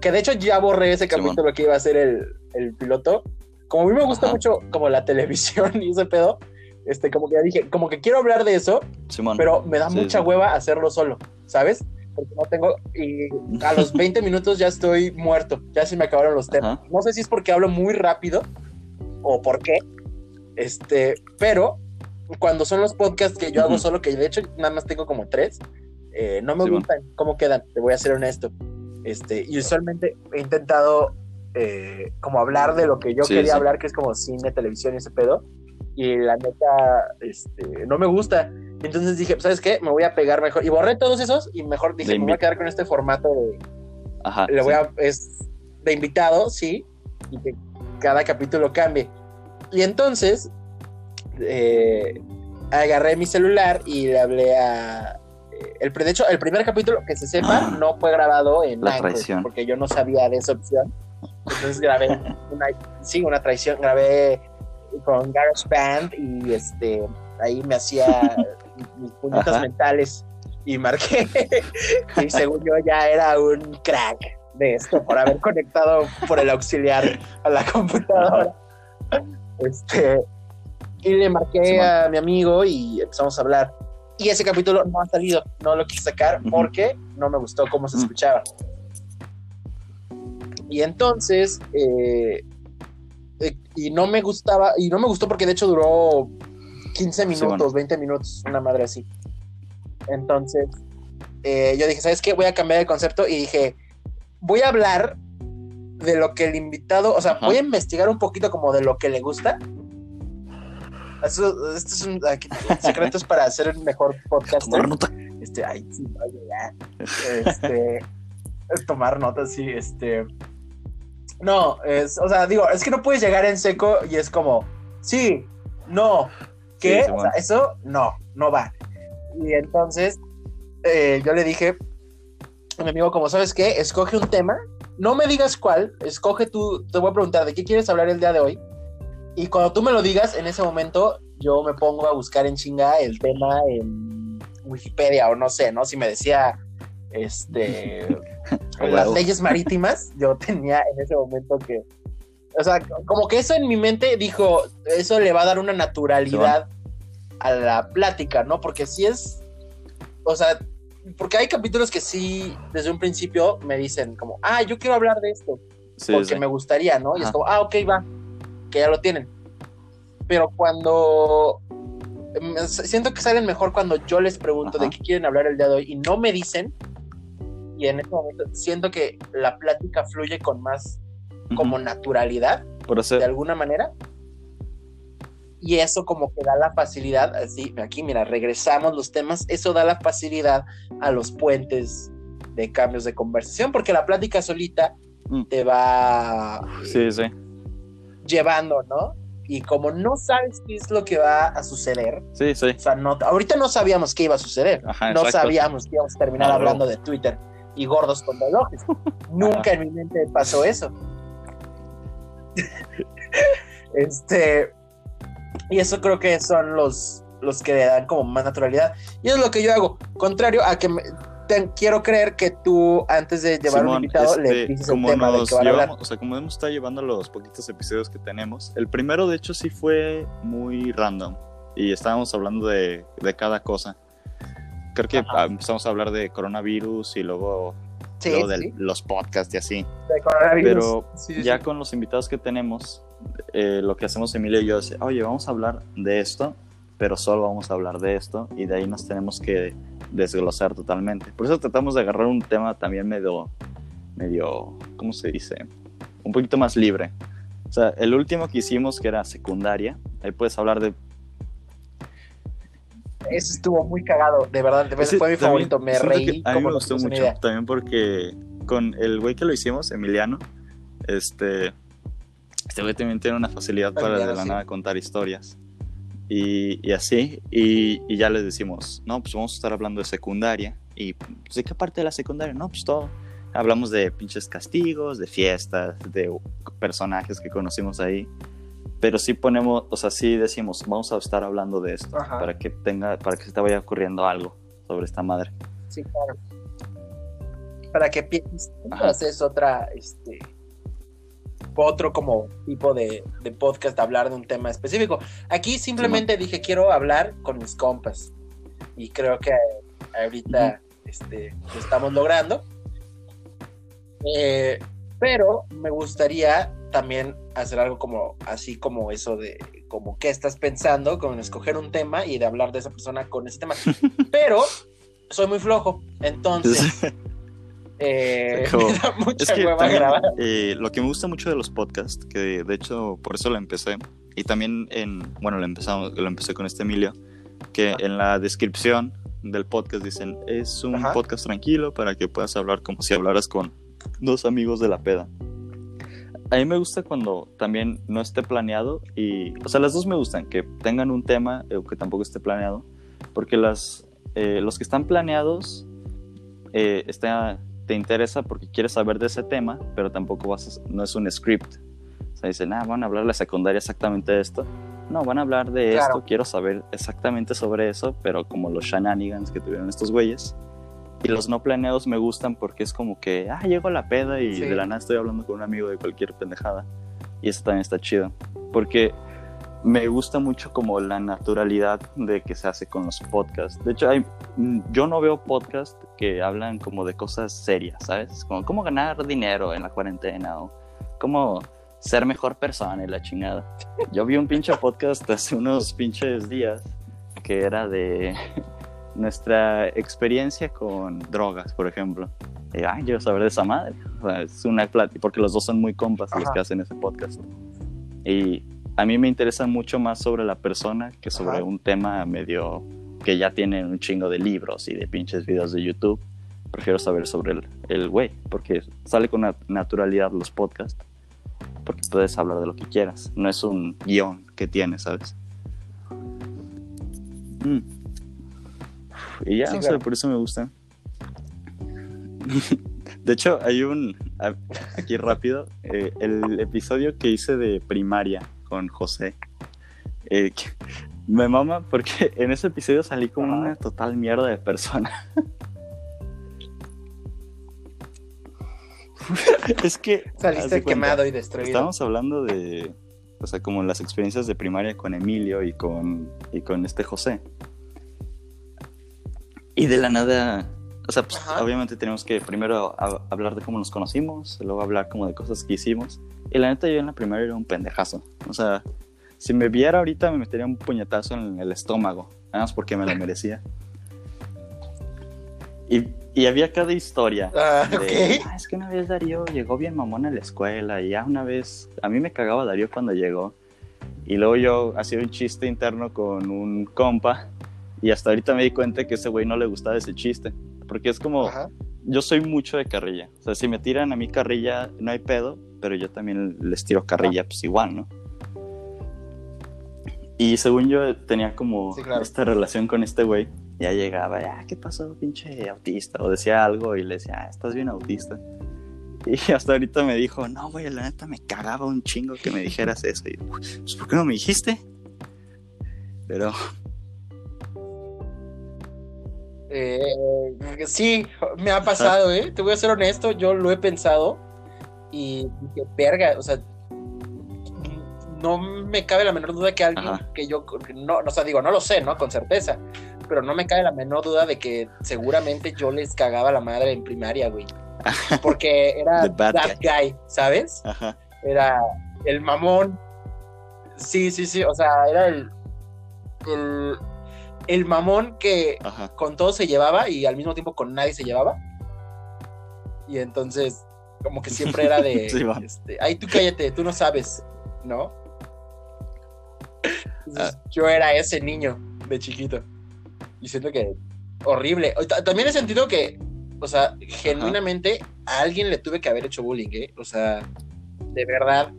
que de hecho ya borré ese Simón. capítulo que iba a ser el, el piloto. Como a mí me gusta Ajá. mucho como la televisión [laughs] y ese pedo, este, como que ya dije, como que quiero hablar de eso, Simón. pero me da Sí, mucha sí. hueva hacerlo solo, ¿sabes? Porque no tengo, y a los [laughs] 20 minutos ya estoy muerto, ya se me acabaron los temas. Ajá. No sé si es porque hablo muy rápido o por qué, este, pero cuando son los podcasts que yo hago solo, que de hecho nada más tengo como tres, eh, no me Sí, bueno. gustan cómo quedan, te voy a ser honesto. Este, y usualmente he intentado eh, como hablar de lo que yo Sí, quería sí. hablar, que es como cine, televisión y ese pedo. Y la neta, este, no me gusta. Entonces dije, "Pues, ¿sabes qué? Me voy a pegar mejor. Y borré todos esos y mejor dije, De me voy a quedar con este formato de, Ajá. le voy a, es de invitado, sí, y que cada capítulo cambie. Y entonces, eh, agarré mi celular y le hablé a... eh, El, de hecho, el primer capítulo, que se sepa, no fue grabado en La Anchor, traición. porque yo no sabía de esa opción. Entonces grabé [laughs] una, sí, una traición, grabé con GarageBand y este, ahí me hacía [laughs] mis puñetas Ajá. mentales y marqué. [laughs] y según yo ya era un crack de esto por haber conectado por el auxiliar a la computadora. Este, y le marqué Simón. a mi amigo y empezamos a hablar. Y ese capítulo no ha salido, no lo quise sacar porque no me gustó cómo se escuchaba. Y entonces, eh, y no me gustaba, y no me gustó porque de hecho duró 15 minutos, bueno. 20 minutos, una madre así. Entonces, eh, yo dije, ¿sabes qué? Voy a cambiar el concepto y dije, voy a hablar de lo que el invitado, o sea, Ajá. voy a investigar un poquito como de lo que le gusta. Esto es un aquí, secretos para hacer el mejor podcast. Tomar nota. Este, ay, sí, oye, ya. Este, [laughs] es tomar notas, sí, este. No, es, o sea, digo, es que no puedes llegar en seco y es como, sí, no, ¿qué? Sí, sí, O bueno. sea, eso no, no va. Y entonces eh, yo le dije a mi amigo, como sabes qué, escoge un tema, no me digas cuál, escoge tú, te voy a preguntar de qué quieres hablar el día de hoy. Y cuando tú me lo digas, en ese momento yo me pongo a buscar en chinga el tema en Wikipedia o no sé, ¿no? Si me decía, este, [laughs] las leyes marítimas, yo tenía en ese momento que, o sea, como que eso en mi mente dijo, eso le va a dar una naturalidad a la plática, ¿no? Porque si es, o sea, porque hay capítulos que sí, desde un principio me dicen como, ah, yo quiero hablar de esto Sí, porque sí. me gustaría, ¿no? Y es como, ah, ok, va, que ya lo tienen. Pero cuando mm, siento que salen mejor cuando yo les pregunto Ajá. de qué quieren hablar el día de hoy y no me dicen, y en ese momento siento que la plática fluye con más como naturalidad, Por eso, de alguna manera. y eso como que da la facilidad, así, aquí mira, regresamos los temas, eso da la facilidad a los puentes de cambios de conversación, porque la plática solita Mm. te va Sí, sí. llevando, ¿no? Y como no sabes qué es lo que va a suceder, Sí, sí. o sea, no, ahorita no sabíamos qué iba a suceder, Ajá, no exacto. sabíamos que íbamos a terminar Claro. hablando de Twitter y gordos con relojes. [laughs] Nunca en mi mente pasó eso. [laughs] este, y eso creo que son los, los que le dan como más naturalidad. Y es lo que yo hago, contrario a que me- te- quiero creer que tú, antes de llevar un Simón, invitado, le este, dices el como tema del nos que van a hablar. llevamos, o sea, como hemos estado llevando los poquitos episodios que tenemos, el primero de hecho sí fue muy random y estábamos hablando de, de cada cosa. Creo que Ajá. empezamos a hablar de coronavirus y luego, Sí, luego de sí, los podcasts y así. de coronavirus. Pero Sí, ya sí. con los invitados que tenemos, eh, lo que hacemos Emilia y yo es, oye, vamos a hablar de esto, pero solo vamos a hablar de esto y de ahí nos tenemos que desglosar totalmente. Por eso tratamos de agarrar un tema también medio, medio, ¿cómo se dice? Un poquito más libre. O sea, el último que hicimos, que era secundaria, ahí puedes hablar de... Eso estuvo muy cagado, de verdad, de verdad, Ese fue mi también favorito, me reí. a mí como me gustó mucho, idea. también porque con el güey que lo hicimos, Emiliano, este, este güey también tiene una facilidad para de la sí. nada contar historias. Y, y así, y, y ya les decimos, no, pues vamos a estar hablando de secundaria. Y, pues, ¿de qué parte de la secundaria? No, pues todo. Hablamos de pinches castigos, de fiestas, de personajes que conocimos ahí. Pero sí ponemos, o sea, sí decimos, vamos a estar hablando de esto, Ajá. para que tenga, para que se te vaya ocurriendo algo sobre esta madre. Sí, claro. Para que pienses, es otra, este, otro como tipo de, de podcast, hablar de un tema específico. Aquí simplemente dije, quiero hablar con mis compas. Y creo que ahorita este, lo estamos logrando. Eh, pero me gustaría también hacer algo como así como eso de como qué estás pensando con escoger un tema y de hablar de esa persona con ese tema. [laughs] Pero soy muy flojo, entonces [laughs] eh, Como- [laughs] me da mucha Es que hueva también, grabar. eh, lo que me gusta mucho de los podcasts, que de hecho por eso lo empecé, y también en, bueno, lo, empezamos, lo empecé con este Emilio, que en la descripción del podcast dicen, es un Ajá. podcast tranquilo para que puedas hablar como si hablaras con dos amigos de la peda. A mí me gusta cuando también no esté planeado y, o sea, las dos me gustan, que tengan un tema o que tampoco esté planeado, porque las, eh, los que están planeados eh, está- te interesa porque quieres saber de ese tema, pero tampoco vas a- no es un script. O sea, dicen, ah, van a hablar la secundaria exactamente de esto. No, van a hablar de Claro. esto, quiero saber exactamente sobre eso, pero como los shenanigans que tuvieron estos güeyes. Y los no planeados me gustan porque es como que, ah, llego a la peda y Sí. de la nada estoy hablando con un amigo de cualquier pendejada. Y eso también está chido. Porque me gusta mucho como la naturalidad de que se hace con los podcasts. De hecho, hay, mm, yo no veo podcasts que hablan como de cosas serias, ¿sabes? Como cómo ganar dinero en la cuarentena o cómo ser mejor persona y la chingada. Yo vi un pinche podcast [laughs] hace unos pinches días que era de nuestra experiencia con drogas, por ejemplo. Y, ay, quiero saber de esa madre. O sea, es una plática, porque los dos son muy compas los Ajá. que hacen ese podcast. Y a mí me interesa mucho más sobre la persona que sobre Ajá. un tema medio que ya tienen un chingo de libros y de pinches videos de YouTube. Prefiero saber sobre el, el güey, porque sale con nat- naturalidad los podcasts. Porque puedes hablar de lo que quieras. No es un guion que tienes, ¿sabes? Mm. Y ya, Sí, o sea, claro. por eso me gusta. [laughs] De hecho, hay un. Aquí rápido. eh, el episodio que hice de primaria con José. eh, que- me mama porque [laughs] en ese episodio salí como una total mierda de persona. [laughs] es que. Saliste quemado y destruido. Estábamos hablando de, o sea, como las experiencias de primaria con Emilio y con, y con este José. Y de la nada, o sea, pues obviamente tenemos que primero a- hablar de cómo nos conocimos, luego hablar como de cosas que hicimos. Y la neta yo en la primaria era un pendejazo. O sea, si me viera ahorita me metería un puñetazo en el estómago, nada más porque me lo merecía. Y, y había cada historia. Ah, de, ok. "Ah, es que una vez Darío llegó bien mamón a la escuela y ya una vez, a mí me cagaba Darío cuando llegó Y luego yo hacía un chiste interno con un compa y hasta ahorita me di cuenta que ese güey no le gustaba ese chiste. Porque es como, Ajá. yo soy mucho de carrilla. O sea, si me tiran a mí carrilla, no hay pedo, pero yo también les tiro carrilla, pues igual, ¿no? Y según yo tenía como Sí, claro. esta relación con este güey, ya llegaba, ah, ¿qué pasó, pinche autista? O decía algo y le decía, ah, estás bien autista. Y [laughs] hasta ahorita me dijo, no, güey, la neta me cagaba un chingo que me dijeras eso. Y pues, ¿por qué no me dijiste? Pero, Eh, sí, me ha pasado, ¿eh? Te voy a ser honesto, yo lo he pensado y dije, verga, o sea, no me cabe la menor duda que alguien Ajá. que yo, no, o sea, digo, no lo sé, ¿no? Con certeza, pero no me cabe la menor duda de que seguramente yo les cagaba la madre en primaria, güey. [laughs] Porque era that guy, ¿sabes? ajá, Era el mamón. Sí, sí, sí, o sea, era el, el, el mamón que ajá. con todo se llevaba y al mismo tiempo con nadie se llevaba. Y entonces, como que siempre era de, [laughs] Sí, este, ay, tú cállate, tú no sabes, ¿no? Entonces, Ah. Yo era ese niño de chiquito. Y siento que horrible. También he sentido que, o sea, genuinamente a alguien le tuve que haber hecho bullying, ¿eh? O sea, de verdad.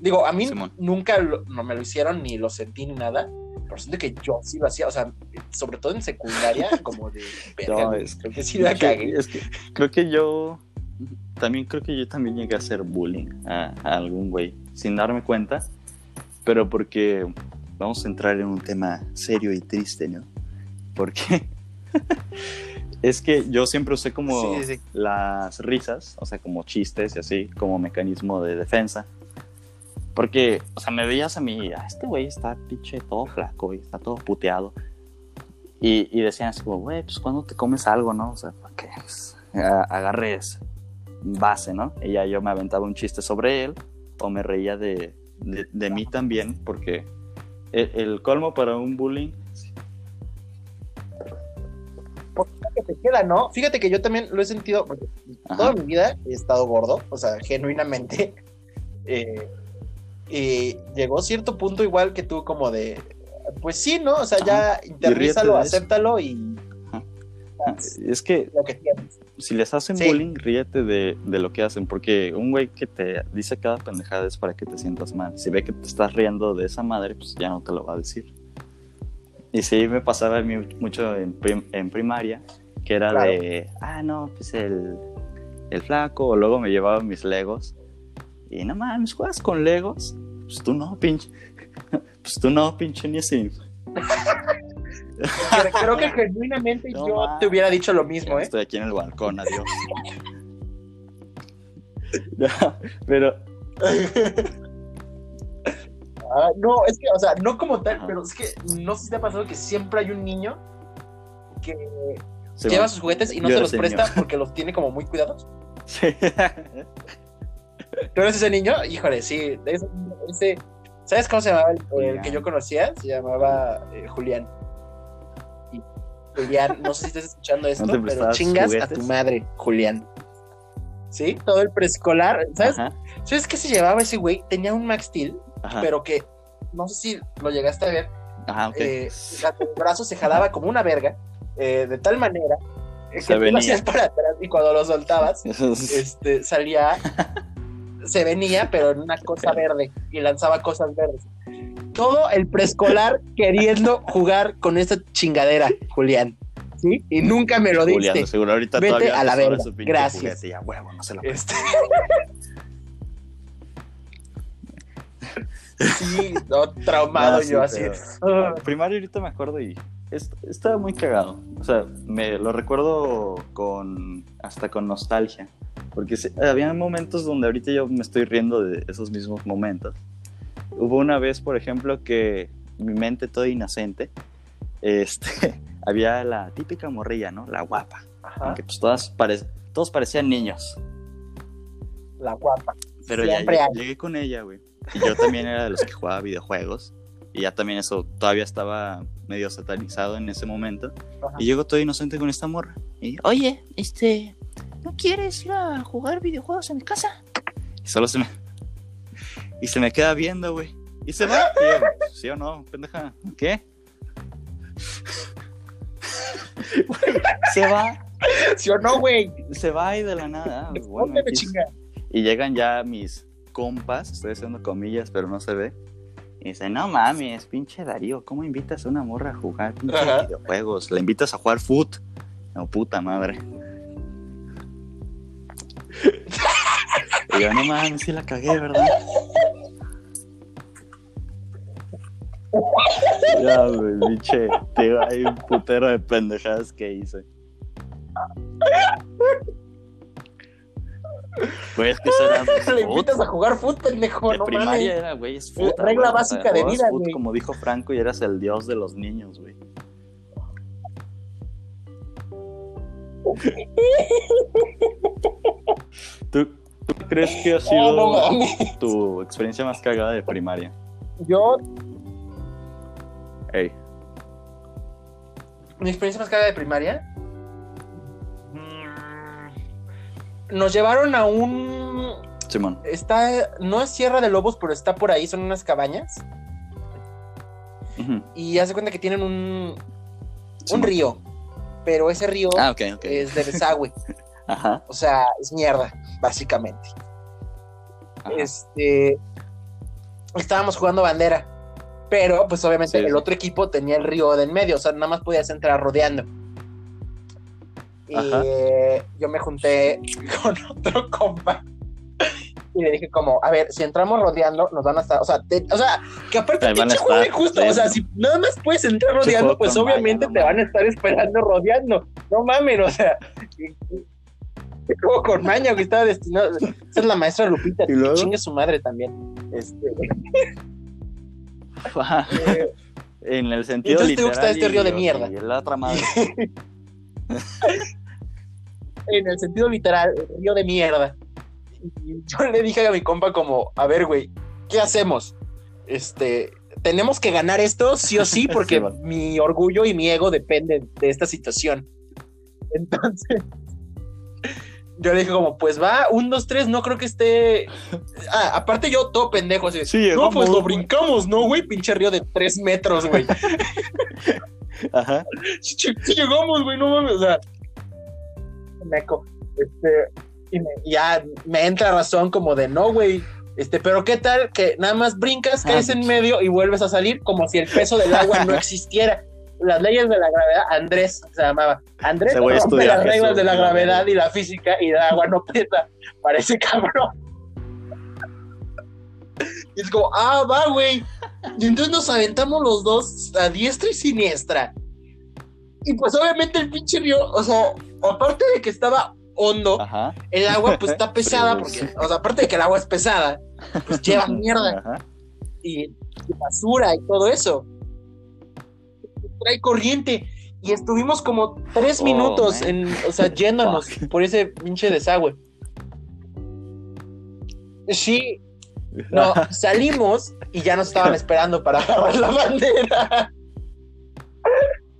Digo, a mí Simón. nunca lo- no me lo hicieron ni lo sentí ni nada. Pero siento que yo sí lo hacía, o sea, sobre todo en secundaria, [laughs] como de verga, No, es- creo que sí la cagué. es que creo que yo también creo que yo también llegué a hacer bullying a, a algún güey sin darme cuenta, pero porque vamos a entrar en un tema serio y triste, ¿no? Porque [laughs] es que yo siempre usé como Sí, sí, sí. las risas, o sea, como chistes y así, como mecanismo de defensa. Porque, o sea, me veías a mí, "Ah, este güey está pinche todo flaco y está todo puteado. Y, y decían así güey, pues cuando te comes algo, ¿no? O sea, para que pues, agarres base, ¿no? Y ya yo me aventaba un chiste sobre él o me reía de, de, de mí también, porque el, el colmo para un bullying... que te queda, ¿no? Fíjate que yo también lo he sentido, porque Ajá. toda mi vida he estado gordo, o sea, genuinamente. [laughs] Eh, y llegó cierto punto igual que tú, como de, pues sí, ¿no? O sea, ya eso. acéptalo y Es que lo que tienes. si les hacen Sí. bullying, ríete de, de lo que hacen, porque un güey que te dice cada pendejada es para que te sientas mal. Si ve que te estás riendo de esa madre, pues ya no te lo va a decir. Y sí me pasaba a mí mucho en, prim- en primaria, que era Claro. de, ah, no, pues el, el flaco, o luego me llevaba mis legos. Y no mames, ¿juegas con legos? Pues tú no, pinche. [laughs] Pues tú no, pinche ni así. Creo- que genuinamente No yo te hubiera dicho lo mismo, ¿eh? Estoy aquí en el balcón, adiós. No, [laughs] pero Ah, no, es que, o sea, no como tal, pero es que no sé si te ha pasado que siempre hay un niño que lleva va- sus juguetes y no se los presta porque los tiene como muy cuidados. [laughs] Sí. ¿Tú eres ese niño? Híjole, sí. de ese- ese- ¿Sabes cómo se llamaba el, que yo conocía? Se llamaba eh, Julián. Y Julián, no sé si estás escuchando esto, pero chingas a tu madre, Julián. ¿Sí? Todo el preescolar. ¿Sabes? Ajá, ¿Sabes qué se llevaba ese güey? Tenía un Max Steel, ajá, pero que no sé si lo llegaste a ver. ajá, ok. eh, el brazo se jalaba como una verga, eh, de tal manera eh, que Se tú lo hacías para atrás y cuando lo soltabas, [laughs] este, salía, se venía, pero en una cosa [laughs] verde y lanzaba cosas verdes. Todo el preescolar queriendo jugar con esta chingadera, Julián. ¿Sí? Y nunca me lo Julián, diste. de seguro ahorita Vete todavía a la verga. Gracias. juguete, ya, huevo, no se lo Este... [laughs] sí, no, traumado No, sí, yo así. pero-. Primario ahorita me acuerdo y es- estaba muy cagado. O sea, me lo recuerdo con hasta con nostalgia. Porque había momentos donde ahorita yo me estoy riendo de esos mismos momentos. Hubo una vez, por ejemplo, que mi mente toda inocente, este, [laughs] había la típica morrilla, ¿no? La guapa. Ajá, Aunque pues todas pare- todos parecían niños. la guapa. Pero ya Siempre llegué, hay. llegué con ella, güey. Y yo también era de los que jugaba videojuegos. Y ya también eso todavía estaba medio satanizado en ese momento. Ajá. Y llego todo inocente con esta morra. Y, oye, este, ¿no quieres ir a jugar videojuegos en mi casa? Y solo se me... Y se me queda viendo, güey. Y se va. Y yo, ¿Sí o no, pendeja? ¿Qué? se va, ¿Sí o no, güey? se va y de la nada. ah, Bueno, chinga. Y llegan ya mis compas, estoy haciendo comillas, pero no se ve. Y dicen, no mames, pinche Darío, ¿cómo invitas a una morra a jugar pinche videojuegos? La invitas a jugar foot. No, puta madre. Y yo, no mames, sí la cagué, ¿verdad? Ya, güey, pinche, tío, hay un putero de pendejadas que hice. Güey, es que eso era [laughs] Le invitas a jugar fútbol, pendejo, De no primaria mames. era, güey, es fútbol. Regla básica de vida, güey. Como dijo Franco, y eras el dios de los niños, güey. ¿Tú, tú crees que ha sido no tu experiencia más cagada de primaria? Yo, Ey, mi experiencia más cara de primaria. mm, Nos llevaron a un. Simón. Está. No es Sierra de Lobos, pero está por ahí, son unas cabañas. Ujú, Y hace cuenta que tienen un. Un río. Pero ese río Ah, es de desagüe. [laughs] Ajá. o sea, es mierda, básicamente. ajá. Este. Estábamos jugando bandera. Pero, pues obviamente, Sí, el otro equipo tenía el río de en medio. O sea, nada más podías entrar rodeando. Y Ajá. yo me junté [laughs] con otro compa. Y le dije como, a ver, si entramos rodeando, nos van a estar, o sea, te- o sea, que aparte a pinche juego injusto, o sea, si nada más puedes entrar rodeando, pues obviamente te van a estar esperando rodeando, no mames, o sea, como con maña, que estaba destinado, esa es la maestra Lupita, ¿Y luego? chingue su madre también, este, [laughs] eh, en el sentido Entonces que literal. este río de y- mierda. Y la otra madre. [laughs] en el sentido literal, río de mierda. [laughs] Yo le dije a mi compa como, a ver, güey, ¿qué hacemos? Este, tenemos que ganar esto sí o sí [laughs] porque Sí, mi orgullo y mi ego dependen de esta situación. Entonces, yo le dije como, pues va, un, dos, tres, no creo que esté... Ah, aparte yo todo pendejo, así, Sí, no, pues lo brincamos, ¿no, güey? Pinche río de tres metros, güey. [laughs] Ajá. sí llegamos, güey, no mames, o sea. Meco. Este, y me- ya me entra razón como de no, güey. Este, pero qué tal que nada más brincas, Ah, caes en medio y vuelves a salir como si el peso del agua no [laughs] existiera. Las leyes de la gravedad, Andrés se llamaba. Andrés rompe las reglas de la gravedad y la física y el agua no pesa. Parece cabrón. Y es como, ah, va, güey. Y entonces nos aventamos los dos a diestra y siniestra. Y pues obviamente el pinche río, o sea, aparte de que estaba hondo, Ajá. el agua pues está [laughs] pesada, porque, o sea, aparte de que el agua es pesada, pues [laughs] lleva mierda Ajá. y, y basura y todo eso. Trae corriente. Y estuvimos como tres Oh, minutos man. en, o sea, [laughs] yéndonos por ese pinche desagüe. Sí, no, salimos y ya nos estaban esperando para agarrar la bandera.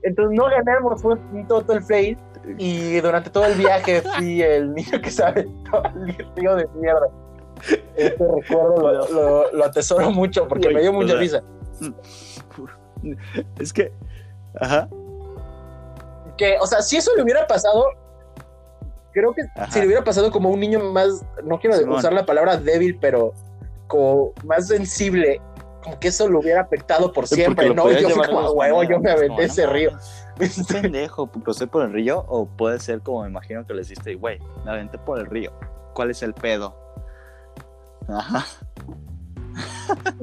Entonces no ganamos, fue un todo el face. Y durante todo el viaje fui el niño que sabe todo el río de mierda. Este recuerdo lo, lo- lo atesoro mucho porque me dio o mucha sea, risa. Es que. Ajá. Que, o sea, si eso le hubiera pasado, creo que Ajá. si le hubiera pasado como un niño más, no quiero Simón. usar la palabra débil, pero como más sensible, como que eso lo hubiera afectado por siempre, ¿no? Yo fui como, "A dos huevo, yo me aventé ese no río. Un pendejo, crucé por el río o puede ser como me imagino que le hiciste, güey, me aventé por el río. ¿Cuál es el pedo? Ajá.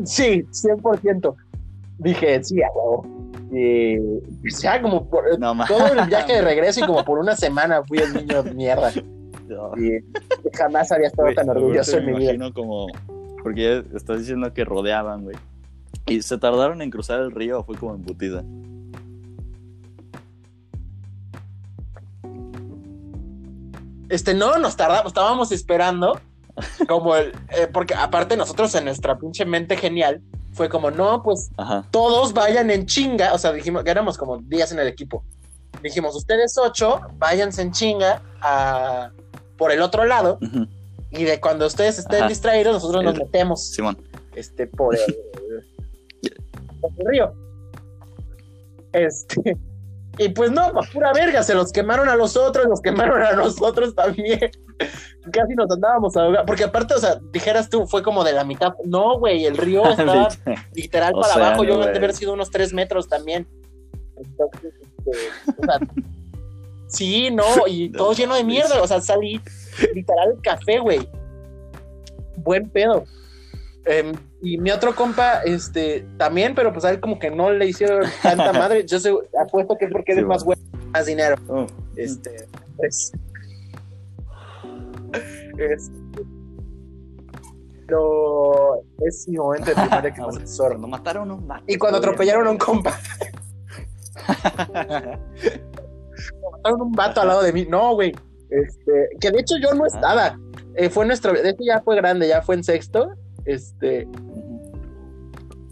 Sí, 100%. Dije, sí, a huevo. Y, o sea, como por No todo el viaje de regreso y como por una semana fui el niño de mierda. No. Y jamás había estado Güey, tan orgulloso en mi vida. imagino como. Porque estás diciendo que rodeaban, güey. Y se tardaron en cruzar el río fue como embutida. Este, no, nos tardamos, estábamos esperando. Como el, eh, porque aparte nosotros en nuestra pinche mente genial fue como, no, pues Ajá. todos vayan en chinga. O sea, dijimos, que éramos como 10 en el equipo. Dijimos, ustedes ocho, váyanse en chinga a, por el otro lado. Y de cuando ustedes estén Ajá. distraídos, nosotros nos metemos Simón. este, por, el, [laughs] el río. Este, y pues no, pues pura verga, se los quemaron a los otros, los quemaron a nosotros también. [laughs] Casi nos andábamos a porque aparte, o sea, dijeras tú, fue como de la mitad. No, güey, el río [laughs] estaba literal para abajo, yo debe haber sido unos tres metros también. Entonces, este, o sea, [laughs] sí, no, y No todo lleno de mierda, o sea, salí literal café, güey. Buen pedo. Em, y mi otro compa, este, también, pero pues a él como que no le hicieron tanta [laughs] madre. Yo sé, apuesto que es porque Sí, eres más güey, más dinero. Oh, Este, pues. es- pero es mi momento de primaria que más. Cuando mataron a un Y cuando atropellaron a un compa, [laughs] mataron un vato al lado de mí. No, güey. Este, que de hecho yo no estaba. Eh, fue nuestro, de hecho ya fue grande, ya fue en sexto. Este,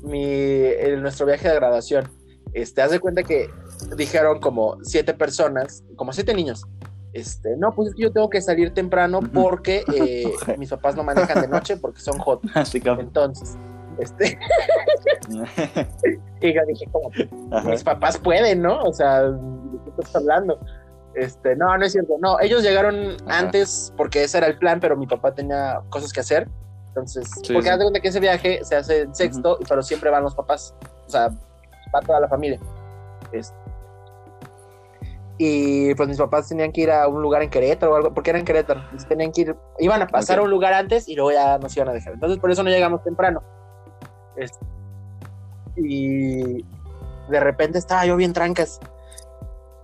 mi, el- nuestro viaje de graduación. Este, haz de cuenta que dijeron como siete personas, como siete niños. Este, no, pues es que yo tengo que salir temprano porque [laughs] eh, mis papás no manejan de noche porque son hot. Que. Entonces, este, [laughs] y yo dije como, Ajá. mis papás pueden, ¿no? O sea, ¿de qué estás hablando? Este, no, no es cierto. No, ellos llegaron Ajá. antes porque ese era el plan, pero mi papá tenía cosas que hacer. Entonces, Sí, porque sí. haz de cuenta que ese viaje se hace en sexto, pero siempre van los papás. O sea, va toda la familia. Este, y pues mis papás tenían que ir a un lugar en Querétaro o algo, porque era en Querétaro. Entonces tenían que ir, iban a pasar a un lugar antes y luego ya nos iban a dejar. Entonces por eso no llegamos temprano. Este, y de repente estaba yo bien trancas.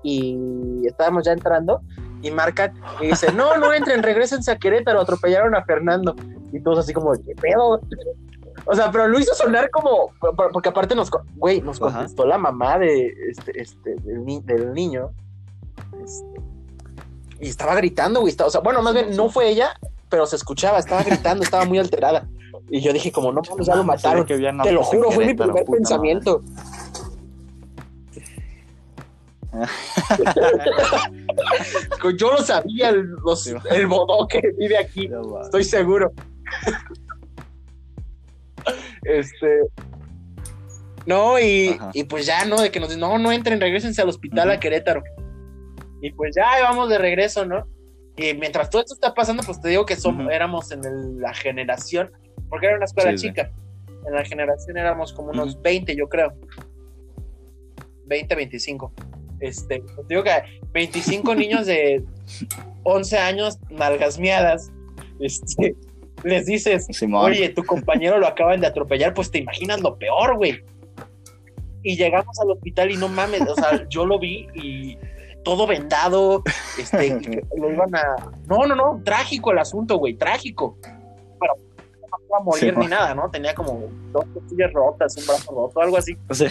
Y estábamos ya entrando y marcan y dice, no, no entren, regresense a Querétaro, atropellaron a Fernando. Y todos así como, ¿qué pedo? O sea, pero lo hizo sonar como, por- porque aparte nos, güey, nos Ajá. contestó la mamá de este, este, del, ni- del niño. Este, y estaba gritando, güey. estaba- O sea, bueno, más bien no fue ella, pero se escuchaba, estaba gritando, estaba muy alterada. Y yo dije, como, no, mames, ya lo mataron. Te lo juro, fue mi primer pensamiento. [laughs] Yo lo sabía, el, los- el bodó que vive aquí, estoy seguro. este. No, y, y pues ya, ¿no? De que nos dicen, no, no entren, regresense al hospital a Querétaro. Y pues ya vamos de regreso, ¿no? Y mientras todo esto está pasando, pues te digo que somos, éramos en el- la generación, porque era una escuela Sí, sí. chica. En la generación éramos como unos Ujú. 20, yo creo. 20, 25. Este, digo que 25 niños de 11 años, nalgas miadas, este, les dices, Simón. oye, tu compañero lo acaban de atropellar, pues te imaginas lo peor, güey. Y llegamos al hospital y no mames, o sea, yo lo vi y todo vendado, este, lo iban a... No, no, no, trágico el asunto, güey, trágico. Pero no iba a morir Sí, ni nada, ¿no? Tenía como dos costillas rotas, un brazo roto, algo así. Sea,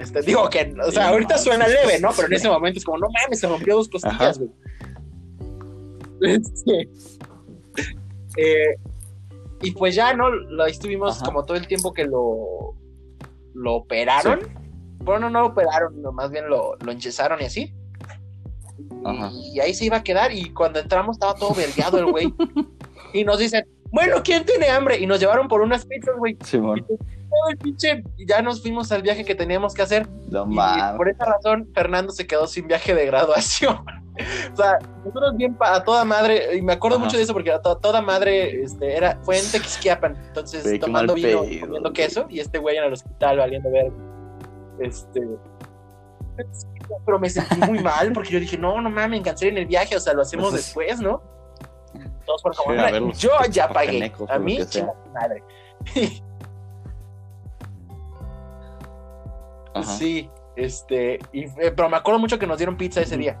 Este, digo que, o sea, Sí, ahorita no, suena sí, leve, ¿no? Pero en ese momento es como, no mames, se rompió dos costillas, güey. [laughs] Este, eh, y pues ya, ¿no? Lo, ahí estuvimos Ajá. como todo el tiempo que lo, lo operaron. Bueno, no lo operaron, no, más bien lo, lo enyesaron y así. Ajá. Y ahí se iba a quedar. Y cuando entramos estaba todo vergueado el güey. [laughs] y nos dicen, bueno, ¿quién tiene hambre? Y nos llevaron por unas pizzas, güey. Simón. Todo el pinche. Ya nos fuimos al viaje que teníamos que hacer. No Y mames. por esa razón, Fernando se quedó sin viaje de graduación. [laughs] o sea, nosotros bien a toda madre, y me acuerdo Ajá. mucho de eso porque a to- toda madre este, era, fue en Tequisquiapan, entonces tomando vino, comiendo queso, y este güey en el hospital valiendo ver. Este. Pero me sentí muy mal porque yo dije, no, no mames, cancelen el viaje, o sea, lo hacemos Pues es- después, ¿no? Todos por favor, Sí, ver yo ya pagué, a mí, chinga madre. Sí, este, y, eh, pero me acuerdo mucho que nos dieron pizza ese día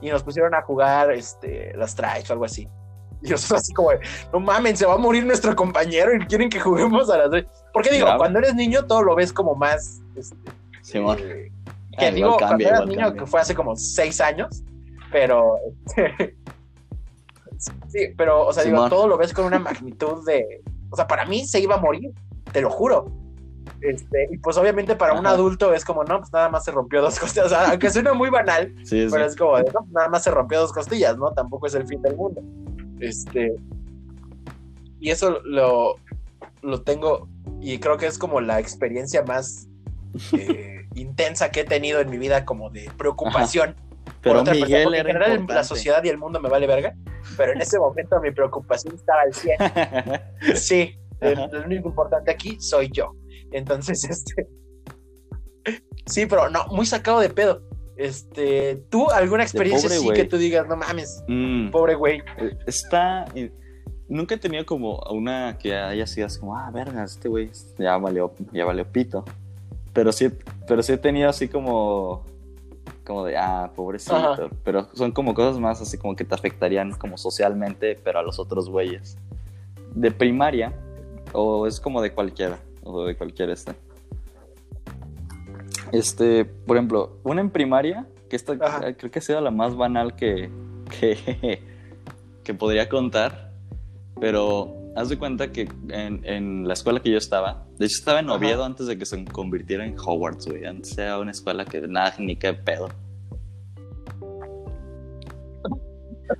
y nos pusieron a jugar este, las strikes o algo así. Y nosotros así como, no mamen, se va a morir nuestro compañero y quieren que juguemos a las strikes. Porque digo, Claro. cuando eres niño todo lo ves como más, este, Simón. eh, Ah, que digo, cambia, cuando eras niño, cambia. que fue hace como seis años, pero... [laughs] [laughs] sí, pero, o sea, digo, todo lo ves con una magnitud de... O sea, para mí se iba a morir, te lo juro. Este, y pues obviamente para un adulto es como, no, pues nada más se rompió dos [laughs] costillas. O sea, aunque suena muy banal, Sí, sí. pero es como, no, nada más se rompió dos costillas, ¿no? Tampoco es el fin del mundo. Este. Y eso lo, lo tengo y creo que es como la experiencia más eh, [laughs] intensa que he tenido en mi vida como de preocupación. Pero otra Miguel en general la sociedad y el mundo me vale verga, pero en ese momento mi preocupación estaba al 100. [laughs] Sí, Ajá. el único importante aquí soy yo. Entonces, [laughs] este. Sí, pero no, muy sacado de pedo. Este, ¿tú alguna experiencia pobre güey. que tú digas, no mames, Mm, pobre güey? eh, está. eh, Nunca he tenido como una que haya sido así como, ah, verga, este güey ya valió, ya valió pito. Pero sí, pero sí he tenido así como. Como de, ah, pobrecito. Ajá. Pero son como cosas más así como que te afectarían como socialmente, pero a los otros güeyes. De primaria, o es como de cualquiera, o de cualquier este. Este, por ejemplo, una en primaria, que esta Ajá. creo que ha sido la más banal que, que, que podría contar, pero haz de cuenta que en, en la escuela que yo estaba, de hecho estaba en Ajá. Oviedo antes de que se convirtiera en Hogwarts, güey, antes era una escuela que nada, ni qué pedo.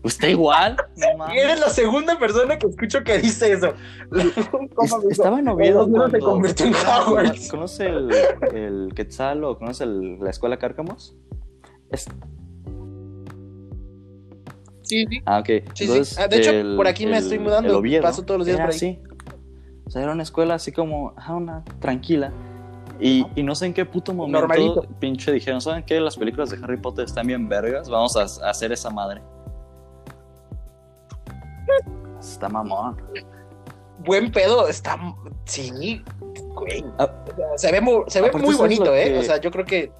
¿Usted igual? No. [laughs] Eres la segunda persona que escucho que dice eso. [laughs] Estaba en Oviedo Oviedo se cuando- convirtió en Hogwarts. ¿Conoce el, el Quetzal o conoce el- la escuela Cárcamos? Es- Sí, sí. Ah, ok. Sí, sí. Entonces, Ah, de hecho, el- por aquí me el- estoy mudando. Paso todos los días era por ahí. así. Sea, era una escuela así como, ajá, una tranquila. Y, y no sé en qué puto momento, Normalito. pinche, dijeron, ¿saben qué? Las películas de Harry Potter están bien vergas, vamos a, a hacer esa madre. Está mamón. Buen pedo, está. Sí, güey. Ah. Se ve muy, se ve muy ¿sabes bonito, ¿eh? que- O sea, yo creo que.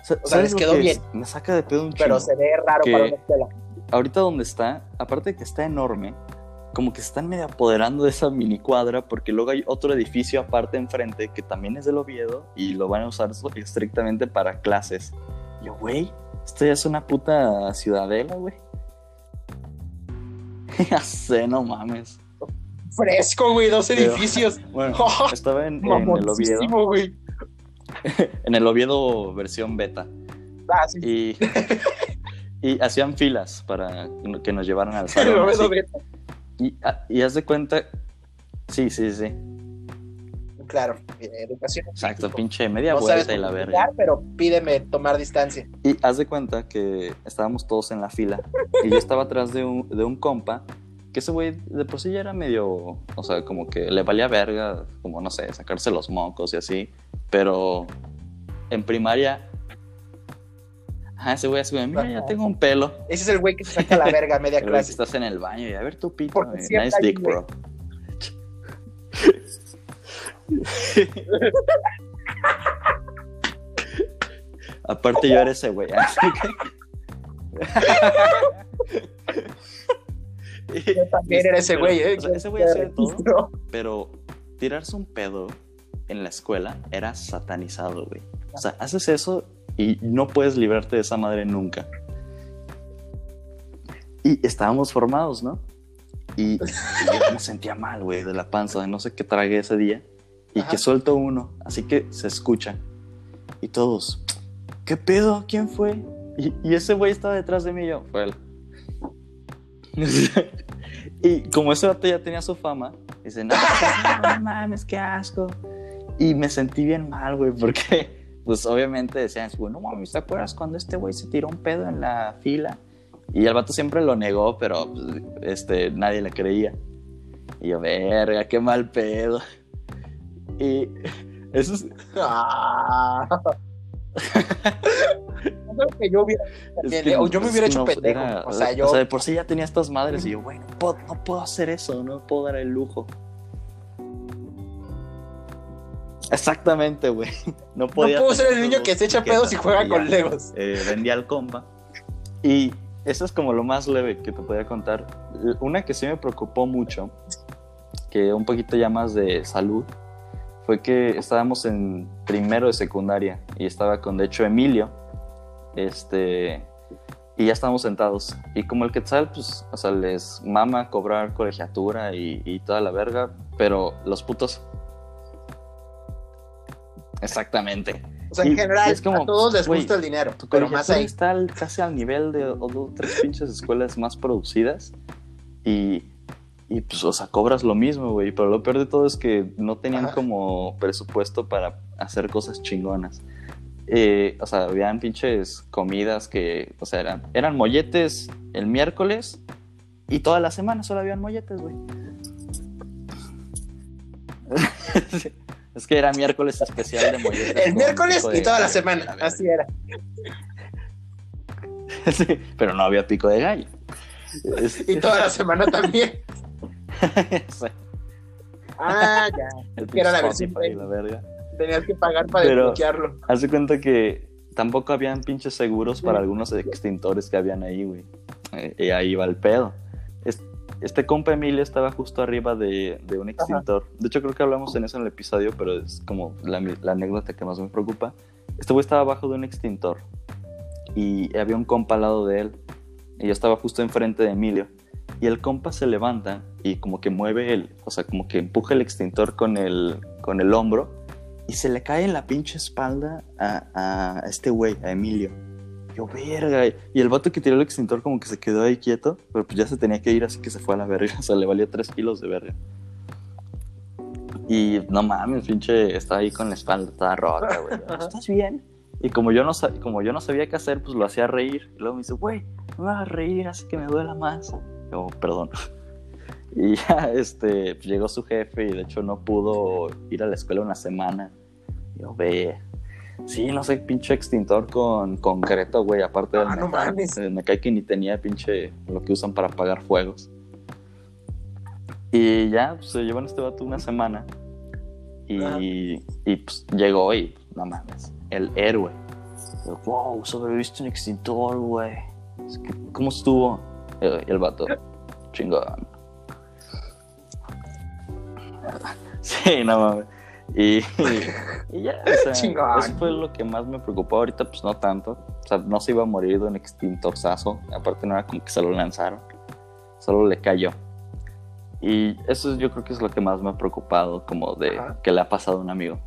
O sea, ¿sabes les quedó que bien. Me saca de pedo un Pero chingo? se ve raro Que- para una escuela. ahorita donde está, aparte de que está enorme, como que se están medio apoderando de esa mini cuadra porque luego hay otro edificio aparte enfrente que también es del Oviedo y lo van a usar estrictamente para clases. Y Yo, güey, esto ya es una puta ciudadela, güey. [laughs] ya sé, no mames. Fresco, güey, dos Pero- edificios. [laughs] Bueno, [laughs] estaba en, en el Oviedo, güey. en el Oviedo versión beta. Ah, sí. Y, y hacían filas para que nos llevaran al El salón. Oviedo así. Beta. Y, ah, y haz de cuenta. Sí, sí, sí. Claro, eh, educación. Exacto, pinche media No vuelta y la verga. multiplicar, pero pídeme tomar distancia. Y haz de cuenta que estábamos todos en la fila. Y yo estaba atrás de un, de un compa. Que ese güey de por sí ya era medio. O sea, como que le valía verga. Como no sé, sacarse los mocos y así. Pero en primaria. Ajá, ese güey así, mira, ya tengo un pelo. Ese es el güey que se saca la verga a media [laughs] El clase. estás en el baño y a ver tu pito. Porque güey. siempre Nice dick, güey. bro. [laughs] Aparte yo era ese güey. así que- Yo también era ese güey, ¿eh? O sea, ese güey hacía todo, pero tirarse un pedo en la escuela era satanizado, güey. O sea, haces eso y no puedes librarte de esa madre nunca. Y estábamos formados, ¿no? Y, [laughs] yo me sentía mal, güey, de la panza, de no sé qué tragué ese día. Y Ajá. que suelto uno, así que se escucha. Y todos, ¿qué pedo? ¿Quién fue? Y, y ese güey estaba detrás de mí y yo, fue él. [laughs] y como ese vato ya tenía su fama, dice, no, no mames, qué asco. Y me sentí bien mal, güey, porque, pues obviamente decían, no mames, ¿te acuerdas cuando este güey se tiró un pedo en la fila? Y el vato siempre lo negó, pero pues, este, nadie le creía. Y yo, verga, qué mal pedo. Y [laughs] eso es, [laughs] Ah. [laughs] Que yo hubiera Es también, o yo me hubiera hecho no, pendejo. era- o sea, yo. de por sí ya tenía estas madres y yo, güey, no puedo, no puedo hacer eso, no puedo dar el lujo. Exactamente, güey. No, no podía puedo ser el niño que se echa pedos y juega con Legos. eh, vendía al compa. Y eso es como lo más leve que te podía contar. Una que sí me preocupó mucho, que un poquito ya más de salud, fue que estábamos en primero de secundaria y estaba con, de hecho, Emilio. Este. Y ya estábamos sentados. Y como el Quetzal, pues, o sea, les mama cobrar colegiatura y, y toda la verga, pero los putos. Exactamente. O sea, en y- general, es como, a todos les gusta el dinero. Pero más ahí. está al- casi al nivel de o dos, tres pinches escuelas más producidas. Y, Y pues, o sea, cobras lo mismo, güey. Pero lo peor de todo es que no tenían Ajá. como presupuesto para hacer cosas chingonas. Eh, o sea, habían pinches comidas que, o sea, eran, eran molletes el miércoles y toda la semana solo habían molletes, güey. [laughs] Es que era miércoles especial de molletes. El miércoles y toda la semana. Así era. [laughs] Sí, pero no había pico de gallo. Y toda la semana también. [laughs] Sí, Ah, ya. [laughs] Que era la versión la verga. Tenías que pagar para Pero- desbloquearlo. Haz de cuenta que tampoco habían pinches seguros para algunos extintores que habían ahí, güey. Eh, y ahí va el pedo. Es- Este compa Emilio estaba justo arriba de, de un extintor. De hecho, creo que hablamos en eso en el episodio, pero es como la, la anécdota que más me preocupa. Este güey estaba abajo de un extintor y había un compa al lado de él. Y yo estaba justo enfrente de Emilio. Y el compa se levanta y como que mueve el, o sea, como que empuja el extintor con el, con el hombro y se le cae en la pinche espalda a, a este güey, a Emilio. Yo, verga. Y el vato que tiró el extintor como que se quedó ahí quieto, pero pues ya se tenía que ir, así que se fue a la verga. [laughs] O sea, le valía 3 kilos de verga. Y no mames, pinche, estaba ahí con la espalda toda rota, güey. [laughs] ¿Estás bien? Y como yo, no como yo no sabía qué hacer, pues lo hacía reír. Y luego me dice, güey, no me hagas reír, así que me duela más. Yo, perdón. [laughs] Y ya, este, pues, llegó su jefe y de hecho no pudo ir a la escuela una semana. Yo, ve. Sí, no sé, pinche extintor con concreto, güey, aparte del Ah, no metal. mames. Eh, Me cae que ni tenía pinche lo que usan para apagar fuegos. Y ya, pues, se llevó en este vato una semana. Y, y pues llegó y, no mames, el héroe. Yo, Wow, sobreviviste un extintor, güey. ¿Cómo estuvo? Eh, Y el vato, chingón. [laughs] Sí, no mames. Y, y [laughs] ya, o sea, [laughs] Chingón. eso fue lo que más me preocupó. Ahorita, pues no tanto. O sea, no se iba a morir de un extintorzazo. Aparte, no era como que se lo lanzaron. Solo le cayó. Y eso yo creo que es lo que más me ha preocupado, como de Ajá. que le ha pasado a un amigo.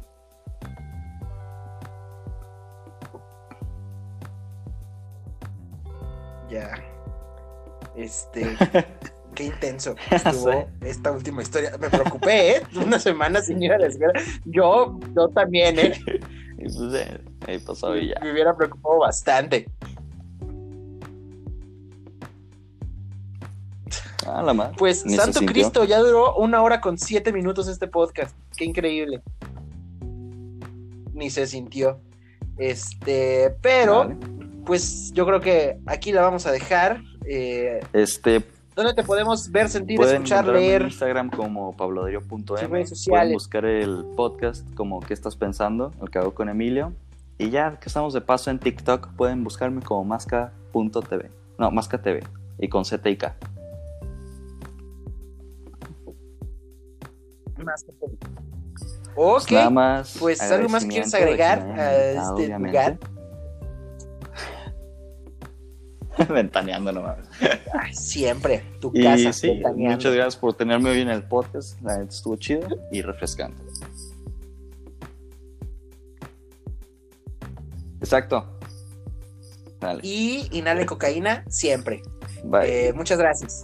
Ya. Este. [laughs] Qué intenso [laughs] estuvo esta última historia. Me preocupé, ¿eh? [laughs] Una semana sin ir a la escuela. Yo, yo también, ¿eh? [laughs] Ahí pasó y ya. Me hubiera preocupado bastante. Ah, la madre. Pues, Ni Santo. Cristo, ya duró una hora con siete minutos este podcast. Qué increíble. Ni se sintió. Este, pero, Vale. pues yo creo que aquí la vamos a dejar. Eh, Este, ¿Dónde te podemos ver, sentir, pueden escuchar, encontrarme en leer? Instagram como redes Pueden buscar el podcast como ¿Qué estás pensando? El que hago con Emilio. Y ya que estamos de paso en TikTok, pueden buscarme como masca.tv. No, masca TV. Y con Z y K. Que todo. Ok, nada más. pues, ¿algo más quieres agregar a este lugar? [laughs] Ventaneando nomás. Ay, siempre, tu Y casa. sí, ventaneando. muchas gracias por tenerme hoy en el podcast. La estuvo chido y refrescante. Exacto. Dale. Y inhale cocaína siempre. Bye. Eh, muchas gracias.